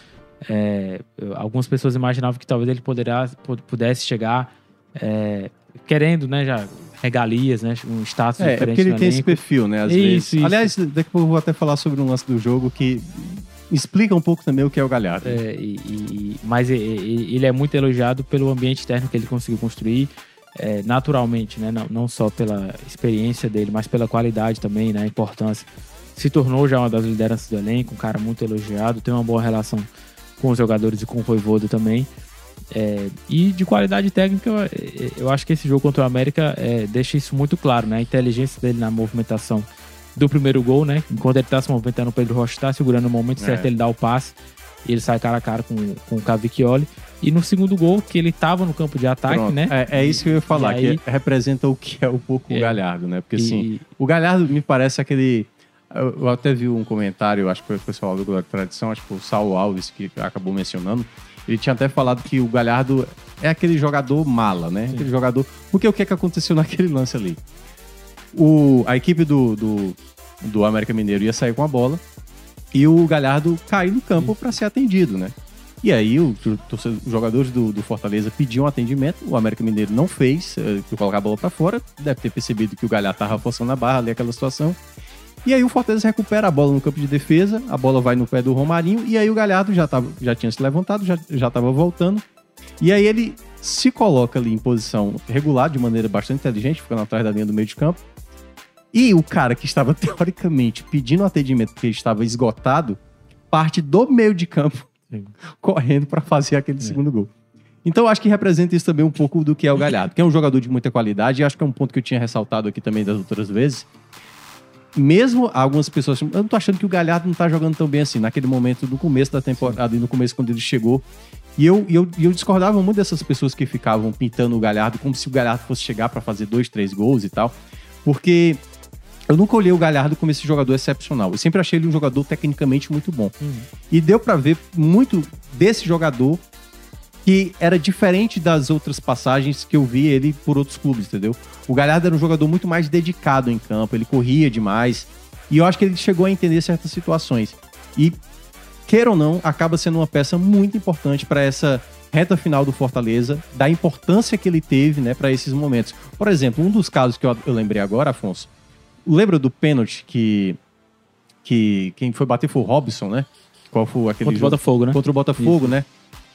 É, algumas pessoas imaginavam que talvez ele poderá, pudesse chegar é, querendo, né, já regalias, né, um status é, é diferente. É porque ele tem esse perfil, né, às isso, vezes. Isso. Aliás, daqui a pouco eu vou até falar sobre um lance do jogo que explica um pouco também o que é o Galhardo. É, e, e, mas ele é muito elogiado pelo ambiente externo que ele conseguiu construir. É, naturalmente, né? Não, não, só pela experiência dele, mas pela qualidade também, né? A importância. Se tornou já uma das lideranças do elenco, um cara muito elogiado, tem uma boa relação com os jogadores e com o Voivoda também. É, e de qualidade técnica, eu, eu, acho que esse jogo contra o América é, deixa isso muito claro, né? A inteligência dele na movimentação do primeiro gol, né? Enquanto ele tá se movimentando, o Pedro Rocha tá segurando o momento é. certo, ele dá o passe e ele sai cara a cara com, com o Cavicchioli. E no segundo gol, que ele tava no campo de ataque, Pronto. né? É, é, isso que eu ia falar, aí... que representa o que é um pouco o é. Galhardo, né? Porque assim, e... o Galhardo me parece aquele. Eu até vi um comentário, acho que foi o pessoal do Glória Tradição, acho que foi o Saulo Alves que acabou mencionando ele tinha até falado que o Galhardo é aquele jogador mala, né? Sim. Aquele jogador. Porque o que, é que aconteceu naquele lance ali? O, a equipe do, do, do América Mineiro ia sair com a bola e o Galhardo caiu no campo para ser atendido, né? E aí o, os jogadores do, do, Fortaleza pediam atendimento, o América Mineiro não fez, uh, colocar a bola para fora, deve ter percebido que o Galhardo estava forçando a barra ali, aquela situação. E aí o Fortaleza recupera a bola no campo de defesa, a bola vai no pé do Romarinho, e aí o Galhardo já, tava, já tinha se levantado, já, já tava voltando. E aí ele se coloca ali em posição regular, de maneira bastante inteligente, ficando atrás da linha do meio de campo. E o cara que estava teoricamente pedindo atendimento porque ele estava esgotado, parte do meio de campo Sim. correndo para fazer aquele é. segundo gol. Então acho que representa isso também um pouco do que é o Galhardo, que é um jogador de muita qualidade, e acho que é um ponto que eu tinha ressaltado aqui também das outras vezes, mesmo algumas pessoas, eu não tô achando que o Galhardo não tá jogando tão bem assim, naquele momento do começo da temporada e no começo quando ele chegou. E eu, eu, eu discordava muito dessas pessoas que ficavam pintando o Galhardo como se o Galhardo fosse chegar para fazer dois, três gols e tal. Porque eu nunca olhei o Galhardo como esse jogador excepcional. Eu sempre achei ele um jogador tecnicamente muito bom. Uhum. E deu para ver muito desse jogador que era diferente das outras passagens que eu vi ele por outros clubes, entendeu? O Galhardo era um jogador muito mais dedicado em campo, ele corria demais. E eu acho que ele chegou a entender certas situações. E, queira ou não, acaba sendo uma peça muito importante para essa reta final do Fortaleza, da importância que ele teve né, para esses momentos. Por exemplo, um dos casos que eu, eu lembrei agora, Afonso, lembra do pênalti que, que quem foi bater foi o Robson, né? Qual foi aquele Contra o? Botafogo, né? Contra o Botafogo, né?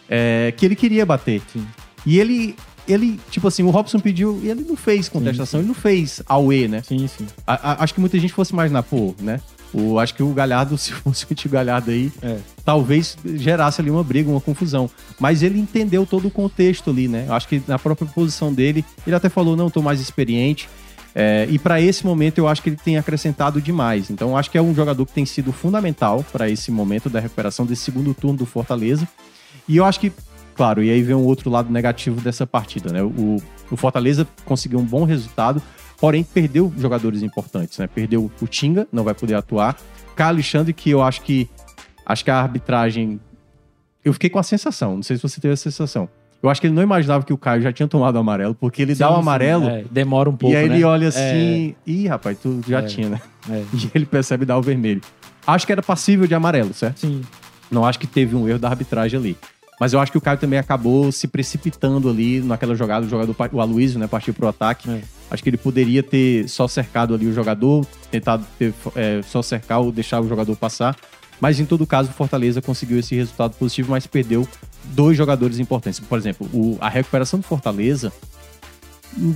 É, que ele queria bater. E ele, ele, tipo assim, o Robson pediu e ele não fez contestação, ele não fez auê, né? Sim, sim. A- a- acho que muita gente fosse imaginar, pô, né? O, acho que o Galhardo, se fosse o antigo Galhardo aí, É. talvez gerasse ali uma briga, uma confusão. Mas ele entendeu todo o contexto ali, né? Acho que na própria posição dele, ele até falou, não, tô mais experiente. É, e para esse momento eu acho que ele tem acrescentado demais. Então eu acho que é um jogador que tem sido fundamental para esse momento da recuperação desse segundo turno do Fortaleza. E eu acho que, claro, e aí vem um outro lado negativo dessa partida, né? O, o Fortaleza conseguiu um bom resultado, porém perdeu jogadores importantes, né? Perdeu o Tinga, não vai poder atuar. Caio Alexandre, que eu acho que acho que a arbitragem. Eu fiquei com a sensação, não sei se você teve a sensação. Eu acho que ele não imaginava que o Caio já tinha tomado o amarelo, porque ele dá o Sim, sim, amarelo é, demora um pouco, e aí ele né? olha assim. Ih, rapaz, tu já É. tinha, né? É. E ele percebe dar o vermelho. Acho que era passível de amarelo, certo? Sim. Não acho que teve um erro da arbitragem ali. Mas eu acho que o Caio também acabou se precipitando ali naquela jogada. O jogador, o Aloysio, né, partiu pro ataque. É. Acho que ele poderia ter só cercado ali o jogador, tentado ter, é, só cercar ou deixar o jogador passar. Mas em todo caso, o Fortaleza conseguiu esse resultado positivo, mas perdeu dois jogadores importantes. Por exemplo, o- a recuperação do Fortaleza,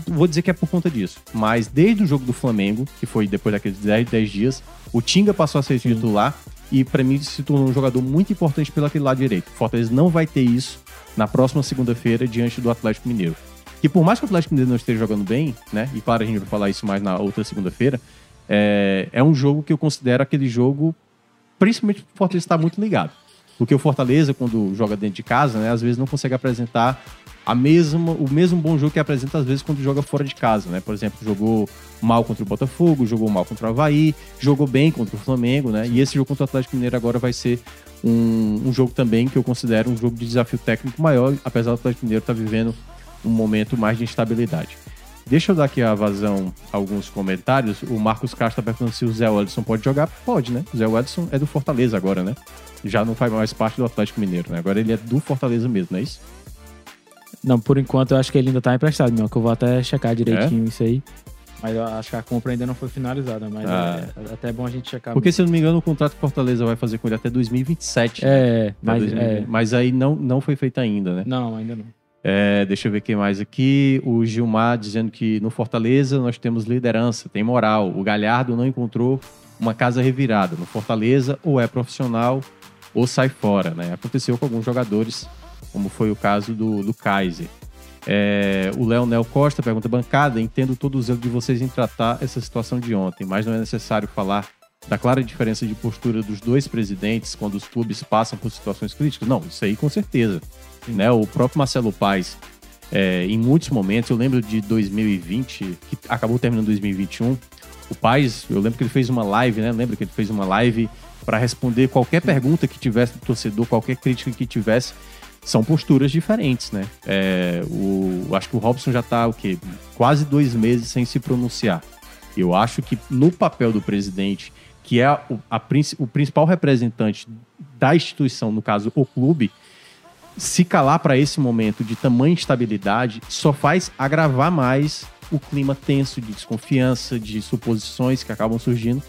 vou dizer que é por conta disso, mas desde o jogo do Flamengo, que foi depois daqueles 10, 10 dias, o Tinga passou a ser titular e pra mim se tornou um jogador muito importante pelo aquele lado direito. O Fortaleza não vai ter isso na próxima segunda-feira diante do Atlético Mineiro. E por mais que o Atlético Mineiro não esteja jogando bem, né? E claro, a gente vai falar isso mais na outra segunda-feira, é, é um jogo que eu considero aquele jogo, principalmente o Fortaleza está muito ligado. Porque o Fortaleza, quando joga dentro de casa, né, às vezes não consegue apresentar a mesma, o mesmo bom jogo que apresenta às vezes quando joga fora de casa, né? Por exemplo, jogou mal contra o Botafogo, jogou mal contra o Havaí, jogou bem contra o Flamengo, né? E esse jogo contra o Atlético Mineiro agora vai ser um, um jogo também que eu considero um jogo de desafio técnico maior, apesar do Atlético Mineiro estar vivendo um momento mais de instabilidade. Deixa eu dar aqui a vazão alguns comentários. O Marcos Castro está perguntando se o Zé Edson pode jogar. Pode, né? O Zé Edson é do Fortaleza agora, né? Já não faz mais parte do Atlético Mineiro, né? Agora ele é do Fortaleza mesmo, não é isso? Não, por enquanto eu acho que ele ainda tá emprestado, meu, que eu vou até checar É? direitinho isso aí. Mas eu acho que a compra ainda não foi finalizada, mas Ah. é, até é bom a gente checar. Porque, se eu não me engano, o contrato que Fortaleza vai fazer com ele até 2027. né? É, Até mas 2020. é, Mas aí não, não foi feito ainda, né? não, ainda não. É, deixa eu ver quem mais aqui. O Gilmar dizendo que no Fortaleza nós temos liderança, tem moral. O Galhardo não encontrou uma casa revirada. No Fortaleza, ou é profissional ou sai fora. Né? Aconteceu com alguns jogadores, como foi o caso do, do Kaiser. É, o Leonel Costa pergunta: bancada, entendo todo o zelo de vocês em tratar essa situação de ontem, mas não é necessário falar da clara diferença de postura dos dois presidentes quando os clubes passam por situações críticas? Não, isso aí com certeza. Né? O próprio Marcelo Paes, é, em muitos momentos, eu lembro de 2020, que acabou terminando 2021, o Paes, eu lembro que ele fez uma live, né? Lembra que ele fez uma live para responder qualquer pergunta que tivesse do torcedor, qualquer crítica que tivesse. São posturas diferentes, né? É, o, acho que o Robson já tá o quê? Quase dois meses sem se pronunciar. Eu acho que no papel do presidente, que é o, a princi- o principal representante da instituição, no caso o clube, se calar para esse momento de tamanha instabilidade só faz agravar mais o clima tenso de desconfiança, de suposições que acabam surgindo.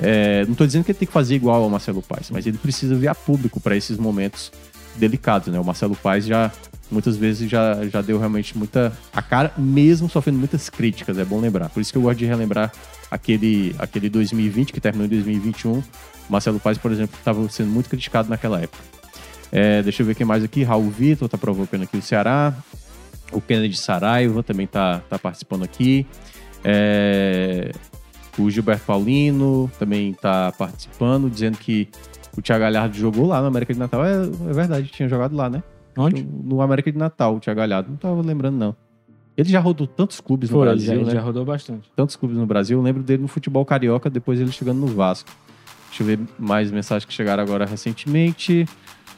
É, não estou dizendo que ele tem que fazer igual ao Marcelo Paes, mas ele precisa vir a público para esses momentos delicados, né? O Marcelo Paes já muitas vezes já, já deu realmente muita a cara, mesmo sofrendo muitas críticas, é bom lembrar. Por isso que eu gosto de relembrar aquele, aquele 2020 que terminou em 2021. O Marcelo Paes, por exemplo, estava sendo muito criticado naquela época. É, deixa eu ver quem mais aqui. Raul Vitor tá provocando aqui o Ceará. O Kennedy Saraiva também tá, tá participando aqui. É, o Gilberto Paulino também tá participando, dizendo que o Thiago Galhardo jogou lá no América de Natal. É, é verdade, tinha jogado lá, né? Onde? No, no América de Natal, o Thiago Galhardo. Não tava lembrando, não. Ele já rodou tantos clubes no Foi, ele Brasil, já, ele né? já rodou bastante. tantos clubes no Brasil. Eu lembro dele no futebol carioca, depois ele chegando no Vasco. Deixa eu ver mais mensagens que chegaram agora recentemente.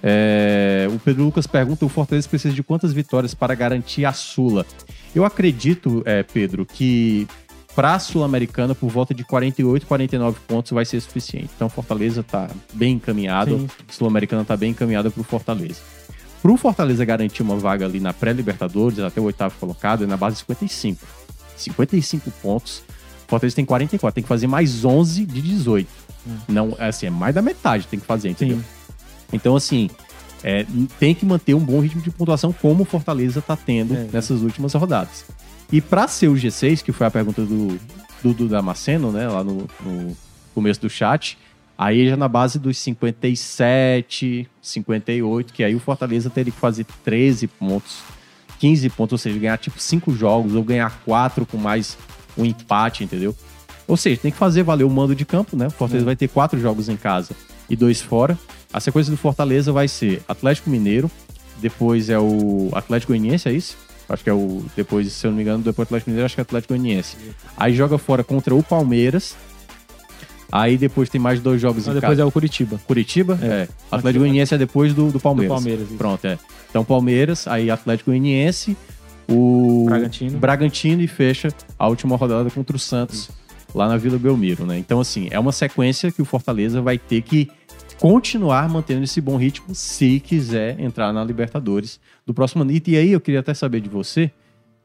É, o Pedro Lucas pergunta: o Fortaleza precisa de quantas vitórias para garantir a Sula? Eu acredito, é, Pedro, que para a Sul-Americana, por volta de 48, 49 pontos vai ser suficiente. Então, Fortaleza está bem encaminhado. Sul-Americana está bem encaminhada para o Fortaleza. Para o Fortaleza garantir uma vaga ali na pré-Libertadores, até o oitavo colocado, é na base de 55. 55 pontos. O Fortaleza tem 44, tem que fazer mais 11 de 18. Não, é assim, é mais da metade tem que fazer, entendeu? Sim. Então, assim, é, tem que manter um bom ritmo de pontuação, como o Fortaleza está tendo É. nessas últimas rodadas. E para ser o G6, que foi a pergunta do Dudu Damasceno, né, lá no, no começo do chat, aí já na base dos 57, 58, que aí o Fortaleza teria que fazer 13 pontos, 15 pontos, ou seja, ganhar tipo 5 jogos, ou ganhar 4 com mais um empate, entendeu? Ou seja, tem que fazer valer o mando de campo, né? O Fortaleza vai ter quatro jogos em casa e dois fora. A sequência do Fortaleza vai ser Atlético Mineiro, depois é o Atlético Goianiense, é isso? Acho que é o. Depois, se eu não me engano, depois do Atlético Mineiro, acho que é Atlético Goianiense. Aí joga fora contra o Palmeiras. Aí depois tem mais dois jogos Não, em depois casa. é o Curitiba. Curitiba? É. É. Atlético Goianiense é depois do, do Palmeiras. Do Palmeiras, isso. Pronto, é. Então Palmeiras, aí Atlético Goianiense, o Bragantino. Bragantino e fecha a última rodada contra o Santos lá na Vila Belmiro, né? Então assim, é uma sequência que o Fortaleza vai ter que continuar mantendo esse bom ritmo se quiser entrar na Libertadores do próximo ano. E aí eu queria até saber de você,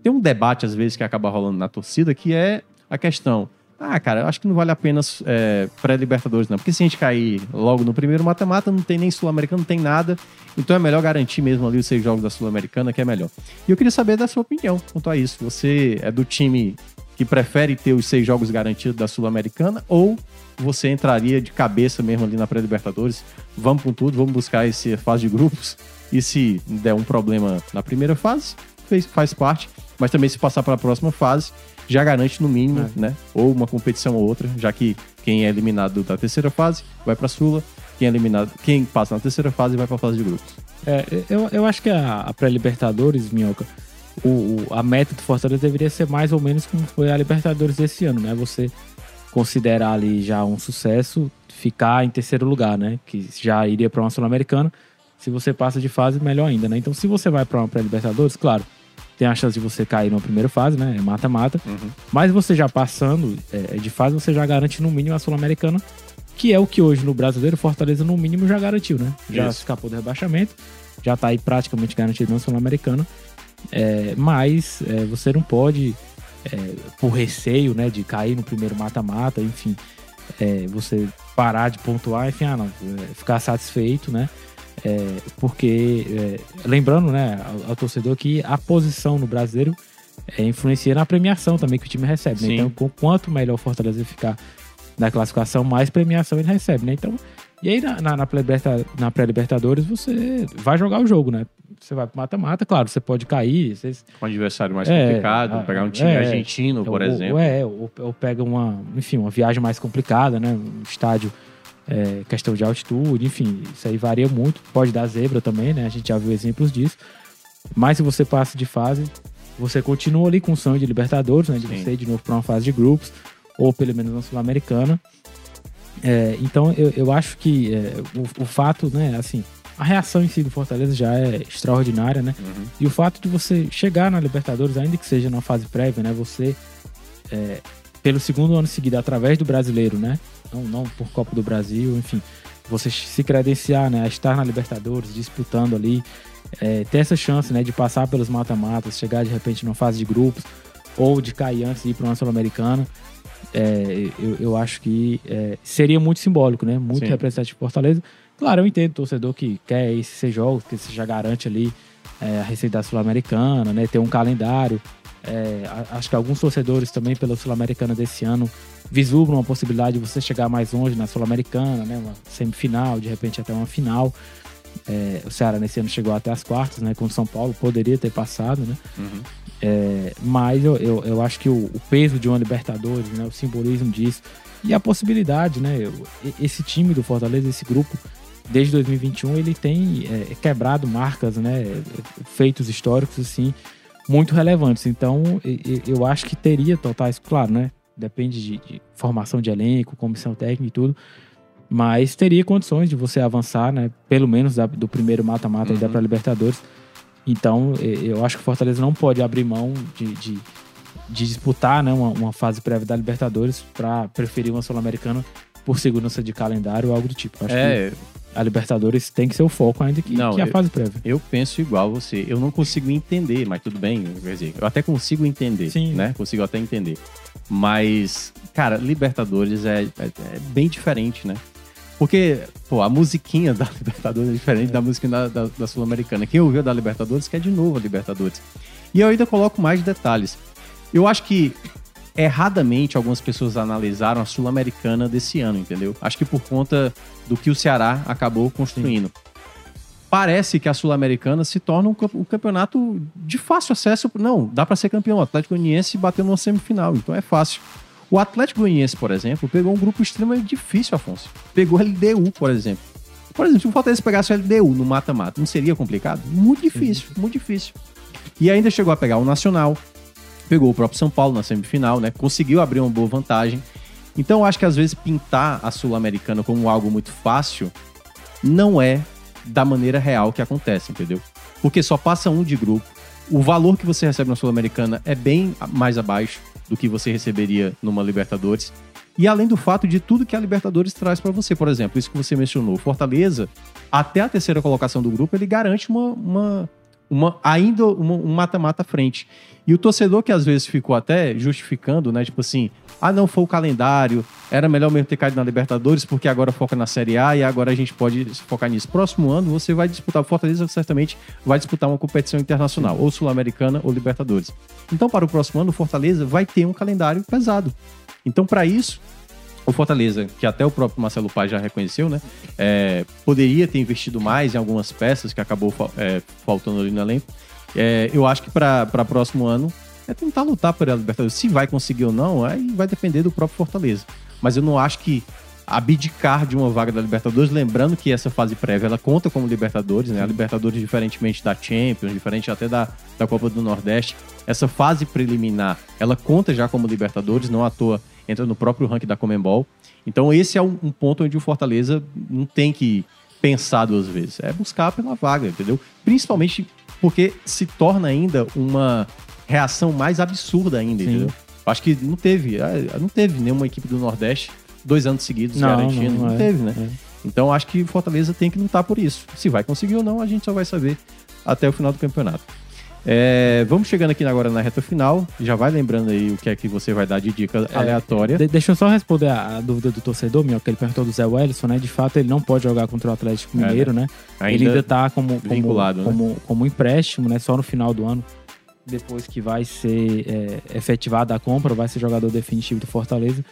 tem um debate às vezes que acaba rolando na torcida que é a questão ah, cara, eu acho que não vale a pena é, pré-Libertadores, não. Porque se a gente cair logo no primeiro mata-mata, não tem nem Sul-Americano, não tem nada. Então é melhor garantir mesmo ali os seis jogos da Sul-Americana, que é melhor. E eu queria saber da sua opinião quanto a isso. Você é do time que prefere ter os seis jogos garantidos da Sul-Americana ou você entraria de cabeça mesmo ali na pré-Libertadores? Vamos com tudo, vamos buscar essa fase de grupos. E se der um problema na primeira fase, fez, faz parte. Mas também se passar para a próxima fase, já garante no mínimo, É. né? Ou uma competição ou outra, já que quem é eliminado da terceira fase vai para a Sula, quem é eliminado, quem passa na terceira fase vai para a fase de grupos. É, eu, eu acho que a, a pré-Libertadores, Minhoca, o, o- a meta do Fortaleza deveria ser mais ou menos como foi a Libertadores desse ano, né? Você considerar ali já um sucesso, ficar em terceiro lugar, né? Que já iria para uma Sul-Americana. Se você passa de fase, melhor ainda, né? Então, se você vai para uma pré-Libertadores, claro, tem a chance de você cair na primeira fase, né? É mata-mata. Mas você já passando é, de fase, você já garante no mínimo a Sul-Americana, que é o que hoje no brasileiro, Fortaleza no mínimo já garantiu, né? Já Isso. escapou do rebaixamento, já tá aí praticamente garantido na Sul-Americana. É, mas é, você não pode, é, por receio, né, de cair no primeiro mata-mata, enfim, é, você parar de pontuar, enfim, ah, não, é, ficar satisfeito, né? É, porque, é, lembrando, né, ao, ao torcedor que a posição no brasileiro é, influencia na premiação também que o time recebe, né? Então, com- quanto melhor o Fortaleza ficar na classificação, mais premiação ele recebe, né? Então, e aí na, na, na pré-liberta- na pré-Libertadores você vai jogar o jogo, né? Você vai pro mata-mata, claro, você pode cair, você, um adversário mais É, complicado, ah, pegar um time é. argentino, por ou, exemplo. Ou, é, ou, ou pega uma, enfim, uma viagem mais complicada, né? Um estádio, é, questão de altitude, enfim, isso aí varia muito. Pode dar zebra também, né? A gente já viu exemplos disso. Mas se você passa de fase, você continua ali com o sonho de Libertadores, né? De Sim. você ir de novo para uma fase de grupos, ou pelo menos na Sul-Americana. É, então eu, eu acho que é, o, o fato, né, assim, a reação em si do Fortaleza já é extraordinária, né? Uhum. E o fato de você chegar na Libertadores, ainda que seja na fase prévia, né? Você, é, pelo segundo ano seguido, através do brasileiro, né? Não, não por Copa do Brasil, enfim. Você se credenciar, né? A estar na Libertadores, disputando ali. é, ter essa chance, né? De passar pelos mata-matas, chegar de repente numa fase de grupos. Ou de cair antes de ir para uma Sul-Americana. É, eu, eu acho que é, seria muito simbólico, né? Muito Sim. representativo de Fortaleza. Claro, eu entendo o torcedor que quer esses jogos, que você já garante ali é, a receita da Sul-Americana, né? Ter um calendário. É, acho que alguns torcedores também pela Sul-Americana desse ano vislumbram a possibilidade de você chegar mais longe na Sul-Americana, né? Uma semifinal, de repente até uma final. É, o Ceará nesse ano chegou até as quartas, né? Com o São Paulo poderia ter passado, né? Uhum. É, mas eu, eu, eu acho que o, o peso de uma Libertadores, né, o simbolismo disso e a possibilidade, né? eu- esse time do Fortaleza, esse grupo, desde 2021, ele tem é, quebrado marcas, né? Feitos históricos, assim, muito relevantes. Então, eu acho que teria totais, claro, né? Depende de, de formação de elenco, comissão técnica e tudo. Mas teria condições de você avançar, né? Pelo menos da- do primeiro mata-mata ainda Uhum. para Libertadores. Então, eu acho que o Fortaleza não pode abrir mão de, de, de disputar né, uma, uma fase prévia da Libertadores para preferir uma Sul-Americana por segurança de calendário ou algo do tipo. Acho que É, a Libertadores tem que ser o foco ainda que, Não, que a eu- fase prévia. eu penso igual você. Eu não consigo entender, mas tudo bem. Quer dizer, eu até consigo entender, Sim. né? Consigo até entender. Mas, cara, Libertadores é, é- é bem diferente, né? Porque, pô, a musiquinha da Libertadores é diferente da música da, da- da Sul-Americana. Quem ouviu da Libertadores quer de novo a Libertadores. E eu ainda coloco mais detalhes. Eu acho que erradamente algumas pessoas analisaram a Sul-Americana desse ano, entendeu? Acho que por conta do que o Ceará acabou construindo. Parece que a Sul-Americana se torna um, camp- um campeonato de fácil acesso. Não, dá para ser campeão. O Atlético Goianiense bateu numa semifinal, então é fácil. O Atlético Goianiense, por exemplo, pegou um grupo extremamente difícil, Afonso. Pegou a LDU, por exemplo. Por exemplo, se o Fortaleza pegasse o LDU no mata-mata, não seria complicado? Muito difícil, muito difícil. E ainda chegou a pegar o Nacional, pegou o próprio São Paulo na semifinal, né? Conseguiu abrir uma boa vantagem. Então eu acho que às vezes pintar a Sul-Americana como algo muito fácil não é da maneira real que acontece, entendeu? Porque só passa um de grupo. O valor que você recebe na Sul-Americana é bem mais abaixo do que você receberia numa Libertadores. E além do fato de tudo que a Libertadores traz pra você, por exemplo, isso que você mencionou, Fortaleza, até a terceira colocação do grupo, ele garante uma, uma, uma ainda uma- um mata-mata à frente. E o torcedor que às vezes ficou até justificando, né, tipo assim, ah, não foi o calendário, era melhor mesmo ter caído na Libertadores porque agora foca na Série A e agora a gente pode focar nisso. Próximo ano você vai disputar, o Fortaleza certamente vai disputar uma competição internacional, ou Sul-Americana ou Libertadores. Então, para o próximo ano, o Fortaleza vai ter um calendário pesado. Então, para isso, o Fortaleza, que até o próprio Marcelo Paz já reconheceu, né? é, poderia ter investido mais em algumas peças que acabou é, faltando ali no elenco. É, eu acho que para próximo ano é tentar lutar por a Libertadores. Se vai conseguir ou não, aí vai depender do próprio Fortaleza. Mas eu não acho que abdicar de uma vaga da Libertadores, lembrando que essa fase prévia ela conta como Libertadores, né? A Libertadores, diferentemente da Champions, diferente até da, da Copa do Nordeste, essa fase preliminar ela conta já como Libertadores, não à toa entra no próprio ranking da Comembol. Então, esse é um, um ponto onde o Fortaleza não tem que pensar duas vezes. É buscar pela vaga, entendeu? Principalmente porque se torna ainda uma reação mais absurda ainda, Sim. entendeu? Acho que não teve, ah, não teve nenhuma equipe do Nordeste dois anos seguidos Não, garantindo. não, Não, é. teve, né? É. Então acho que o Fortaleza tem que lutar por isso. Se vai conseguir ou não, a gente só vai saber até o final do campeonato. É, vamos chegando aqui agora na reta final. Já vai lembrando aí o que é que você vai dar de dica aleatória. De- deixa eu só responder a, a dúvida do torcedor, meu, que ele perguntou do Zé Wellison, né? De fato, ele não pode jogar contra o Atlético É, Mineiro, né? ele ainda tá como, como, vinculado, né? como, como empréstimo, né? Só no final do ano. Depois que vai ser é, efetivada a compra, vai ser jogador definitivo do Fortaleza.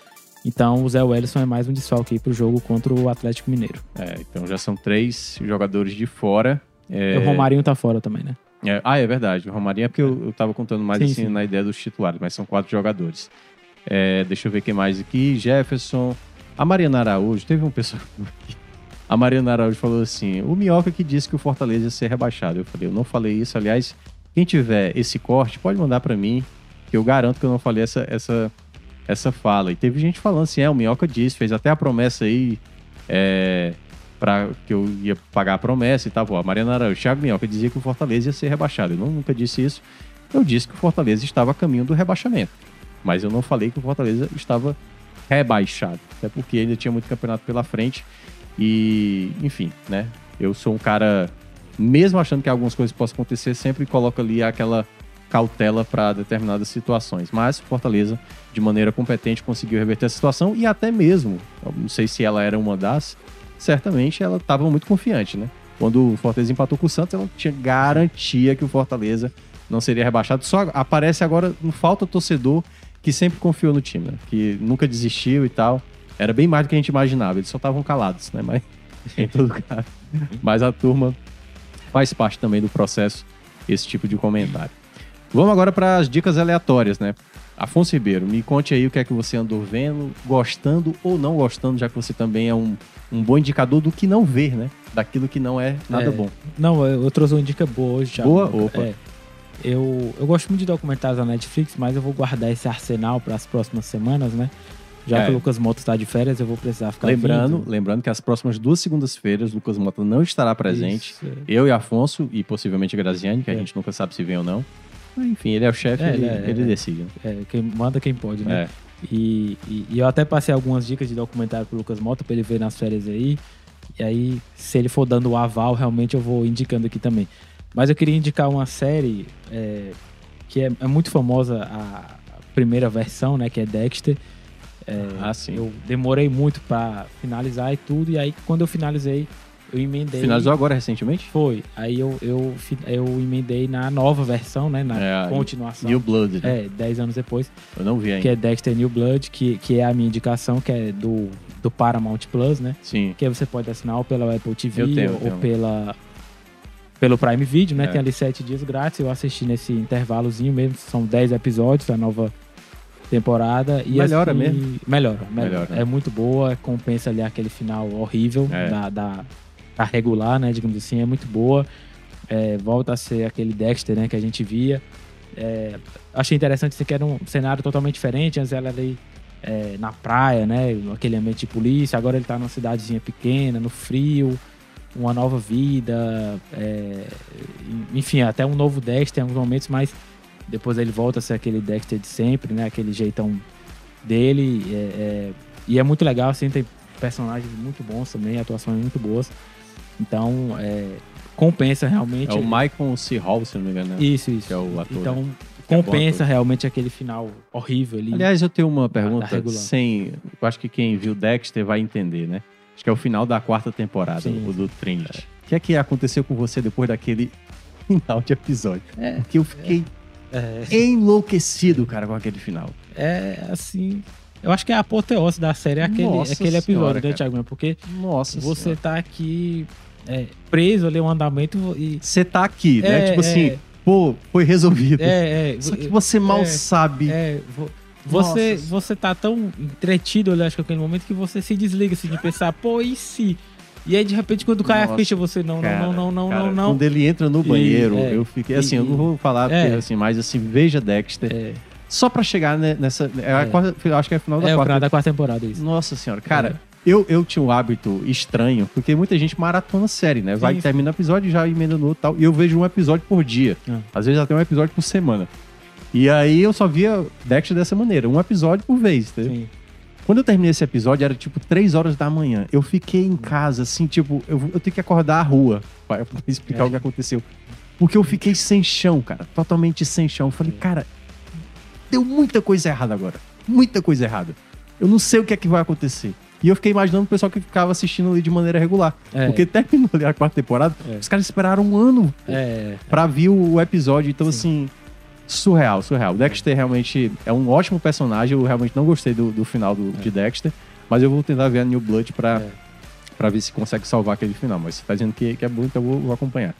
Então, o Zé Wellison é mais um desfalque aí pro jogo contra o Atlético Mineiro. É, então já são três jogadores de fora. É, O Romarinho tá fora também, né? É, ah, é verdade. O Romarinho é porque eu, eu tava contando mais Sim, assim sim. na ideia dos titulares, mas são quatro jogadores. É, deixa eu ver quem mais aqui. Jefferson. A Mariana Araújo. Teve um pessoal aqui. A Mariana Araújo falou assim: o Minhoca que disse que o Fortaleza ia ser rebaixado. Eu falei, eu não falei isso. Aliás, quem tiver esse corte, pode mandar pra mim, que eu garanto que eu não falei essa, essa, essa fala. E teve gente falando assim: é, o Minhoca disse, fez até a promessa aí. É, para que eu ia pagar a promessa e tal. Pô, a Mariana Araújo, Thiago Minhoca dizia que o Fortaleza ia ser rebaixado. Eu nunca disse isso. Eu disse que o Fortaleza estava a caminho do rebaixamento. Mas eu não falei que o Fortaleza estava rebaixado. Até porque ainda tinha muito campeonato pela frente. E, enfim, né? Eu sou um cara, mesmo achando que algumas coisas possam acontecer, sempre coloco ali aquela cautela para determinadas situações. Mas o Fortaleza, de maneira competente, conseguiu reverter a situação e até mesmo, não sei se ela era uma das, certamente ela estava muito confiante, né? Quando o Fortaleza empatou com o Santos, ela tinha garantia que o Fortaleza não seria rebaixado. Só aparece agora, falta torcedor que sempre confiou no time, né? Que nunca desistiu e tal. Era bem mais do que a gente imaginava. Eles só estavam calados, né? Mas, em todo caso. Mas a turma faz parte também do processo, esse tipo de comentário. Vamos agora para as dicas aleatórias, né? Afonso Ribeiro, me conte aí o que é que você andou vendo, gostando ou não gostando, já que você também é um, um bom indicador do que não ver, né? Daquilo que não é nada É. bom. Não, eu trouxe uma dica boa hoje já. Boa? Opa. É. eu, eu gosto muito de documentários da Netflix, mas eu vou guardar esse arsenal para as próximas semanas, né? Já É. que o Lucas Mota está de férias, eu vou precisar ficar Lembrando, vindo. lembrando que as próximas duas segundas-feiras, Lucas Mota não estará presente. Isso, é. Eu e Afonso, e possivelmente Graziani, que a É. gente nunca sabe se vem ou não. Enfim, ele é o chefe, É, ele, ele decide. né? É, quem manda quem pode, né? E, e- e eu até passei algumas dicas de documentário pro Lucas Mota pra ele ver nas férias aí. E aí, se ele for dando o aval, realmente eu vou indicando aqui também. Mas eu queria indicar uma série é, que é, é muito famosa, a primeira versão, né? Que é Dexter. É, Ah, sim. Eu demorei muito pra finalizar e tudo. E aí, quando eu finalizei, eu emendei. Finalizou agora recentemente? Foi. Aí eu, eu, eu emendei na nova versão, né? Na É, a continuação. New Blood, né? É, 10 anos depois Eu não vi ainda. que é Dexter New Blood, que, que é a minha indicação, que é do, do Paramount Plus, né? Sim. Que você pode assinar ou pela Apple TV Eu tenho, eu ou tenho. pela pelo Prime Video, né? É. Tem ali sete dias grátis. Eu assisti nesse intervalozinho mesmo. São 10 episódios da nova temporada. E Melhora assim, mesmo? Melhora, melhora. Melhora? É muito boa. Compensa ali aquele final horrível É. da, da, da regular, né? Digamos assim. É muito boa. É, volta a ser aquele Dexter, né? Que a gente via. É, achei interessante assim, que era um cenário totalmente diferente. Antes ela ali é, na praia, né? Aquele ambiente de polícia. Agora ele tá numa cidadezinha pequena, no frio, uma nova vida. é, enfim, até um novo Dexter em alguns momentos, mas depois ele volta a ser aquele Dexter de sempre, né? Aquele jeitão dele. é, é, e é muito legal, assim, tem personagens muito bons também, atuações muito boas. Então, é, compensa realmente. É o Michael C. Hall, se não me engano. né? Isso, isso. Que é o ator, Então, né? Que é bom compensa ator. realmente aquele final horrível ali. Aliás, eu tenho uma da pergunta regular. sem. Eu acho que quem viu Dexter vai entender, né? Acho que é o final da quarta temporada, Sim. o do Trinity. O que é que aconteceu com você depois daquele final de episódio? É. Porque eu fiquei É, enlouquecido, cara, com aquele final. é, assim. Eu acho que é a apoteose da série, é aquele, Nossa aquele episódio, Senhora, né. Thiago? Porque Nossa você Senhora. tá aqui é, preso ali um andamento e. Você tá aqui, né? É, tipo assim, é. pô, foi resolvido. É, é. Só que você mal é, sabe. É, vo- você, Nossa. você tá tão entretido, eu acho que naquele momento que você se desliga assim, de pensar, pô, e se? E aí, de repente, quando cai a Nossa, ficha, você não, Cara, não, não, não, cara, não, não. Quando ele entra no E- banheiro, é, eu fiquei. e- Assim, eu não vou falar, porque, é. assim, mas assim, veja Dexter. É, Só pra chegar ne- nessa. É a É. quarta- acho que é a final da é o quarta. final da quarta temporada, isso. Nossa senhora, cara, eu, eu tinha um hábito estranho, porque muita gente maratona série, né? Vai, Sim. termina o episódio, já emenda no outro e tal. E eu vejo um episódio por dia. Ah. Às vezes até um episódio por semana. E aí eu só via Dexter dessa maneira, um episódio por vez? Sim. Quando eu terminei esse episódio, era tipo 3 horas da manhã. Eu fiquei em casa, assim, tipo, eu, eu tenho que acordar a rua pra, pra explicar É. o que aconteceu. Porque eu fiquei sem chão, cara. Totalmente sem chão. Eu falei, cara, deu muita coisa errada agora. Muita coisa errada. Eu não sei o que é que vai acontecer. E eu fiquei imaginando o pessoal que ficava assistindo ali de maneira regular. É. Porque terminou ali a quarta temporada, É. os caras esperaram um ano É, pra ver o, episódio. Então, Sim. assim, surreal, surreal. O Dexter realmente é um ótimo personagem. Eu realmente não gostei do, do final do, de Dexter. Mas eu vou tentar ver a New Blood pra, É. pra ver se consegue salvar aquele final. Mas você tá dizendo que, que é bom, então eu vou, vou acompanhar.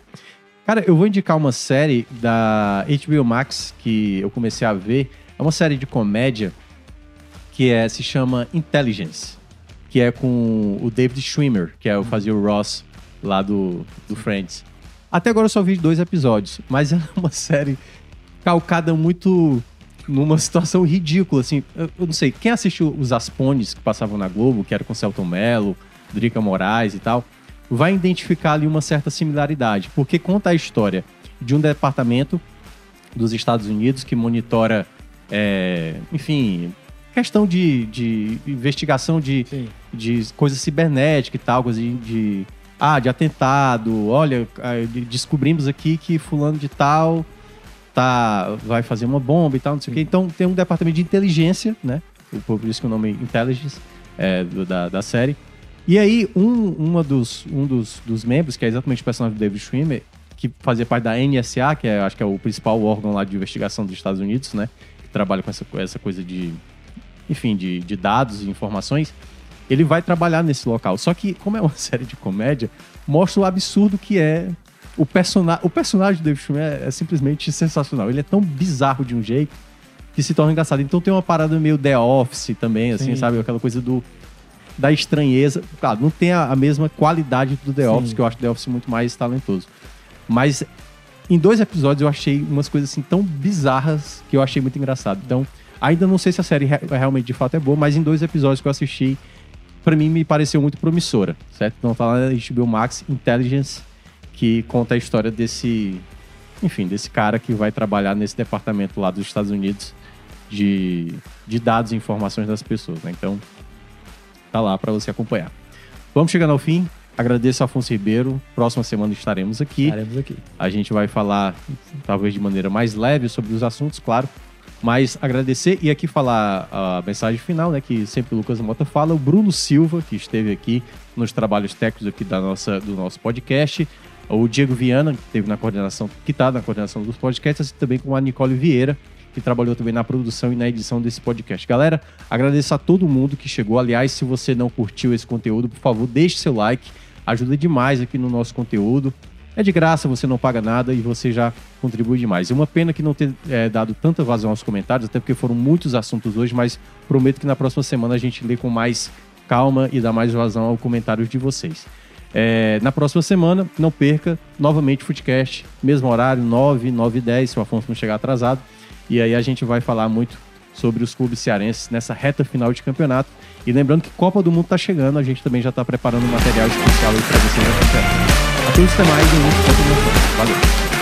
Cara, eu vou indicar uma série da HBO Max que eu comecei a ver. É uma série de comédia que é, se chama Intelligence. Que é com o David Schwimmer, que é o fazia o Ross lá do, do Friends. Até agora eu só vi dois episódios, mas é uma série calcada muito numa situação ridícula, assim. Eu, eu não sei, quem assistiu os Aspones que passavam na Globo, que era com Celton Mello, Drica Moraes e tal, vai identificar ali uma certa similaridade, porque conta a história de um departamento dos Estados Unidos que monitora, é, enfim, questão de, de investigação de, sim. de coisa cibernética e tal, coisa de, de- ah, de atentado, olha, ah, de- descobrimos aqui que fulano de tal tá vai fazer uma bomba e tal, não sei o quê. Então tem um departamento de inteligência, né? Por isso que o nome Intelligence é, da, da série. E aí, um, uma dos, um dos, dos membros, que é exatamente o personagem do David Schwimmer, que fazia parte da NSA, que é, acho que é o principal órgão lá de investigação dos Estados Unidos, né? Que trabalha com essa, com essa coisa de, enfim, de, de dados e informações, ele vai trabalhar nesse local. Só que, como é uma série de comédia, mostra o absurdo que é o personagem. O personagem do David Schwimmer é, é simplesmente sensacional. Ele é tão bizarro de um jeito que se torna engraçado. Então tem uma parada meio The Office também, assim, Sim. sabe? Aquela coisa do da estranheza. Claro, não tem a, a mesma qualidade do The Sim. Office, que eu acho The Office muito mais talentoso. Mas em dois episódios eu achei umas coisas assim tão bizarras que eu achei muito engraçado. Então, Ainda não sei se a série re- realmente de fato é boa, mas em dois episódios que eu assisti, pra mim me pareceu muito promissora, certo? Então tá lá na HBO Max Intelligence, que conta a história desse, enfim, desse cara que vai trabalhar nesse departamento lá dos Estados Unidos de, de dados e informações das pessoas, né? Então tá lá pra você acompanhar. Vamos chegando ao fim. Agradeço a Afonso Ribeiro. Próxima semana estaremos aqui. Estaremos aqui. A gente vai falar, talvez de maneira mais leve, sobre os assuntos, claro. Mas agradecer e aqui falar a mensagem final, né? Que sempre o Lucas Mota fala. O Bruno Silva, que esteve aqui nos trabalhos técnicos aqui da nossa, do nosso podcast. O Diego Viana, que esteve na coordenação, que está na coordenação dos podcasts, e também com a Nicole Vieira, que trabalhou também na produção e na edição desse podcast. Galera, agradeço a todo mundo que chegou. Aliás, se você não curtiu esse conteúdo, por favor, deixe seu like. Ajuda demais aqui no nosso conteúdo. É de graça, você não paga nada e você já contribui demais. É uma pena que não ter é, dado tanta vazão aos comentários, até porque foram muitos assuntos hoje, mas prometo que na próxima semana a gente lê com mais calma e dá mais vazão aos comentários de vocês. É, na próxima semana, não perca, novamente Footcast, mesmo horário, 9, 9 e 10, se o Afonso não chegar atrasado. E aí a gente vai falar muito sobre os clubes cearenses nessa reta final de campeonato. E lembrando que Copa do Mundo está chegando, a gente também já está preparando um material especial aí para vocês Curta mais e muito. Valeu!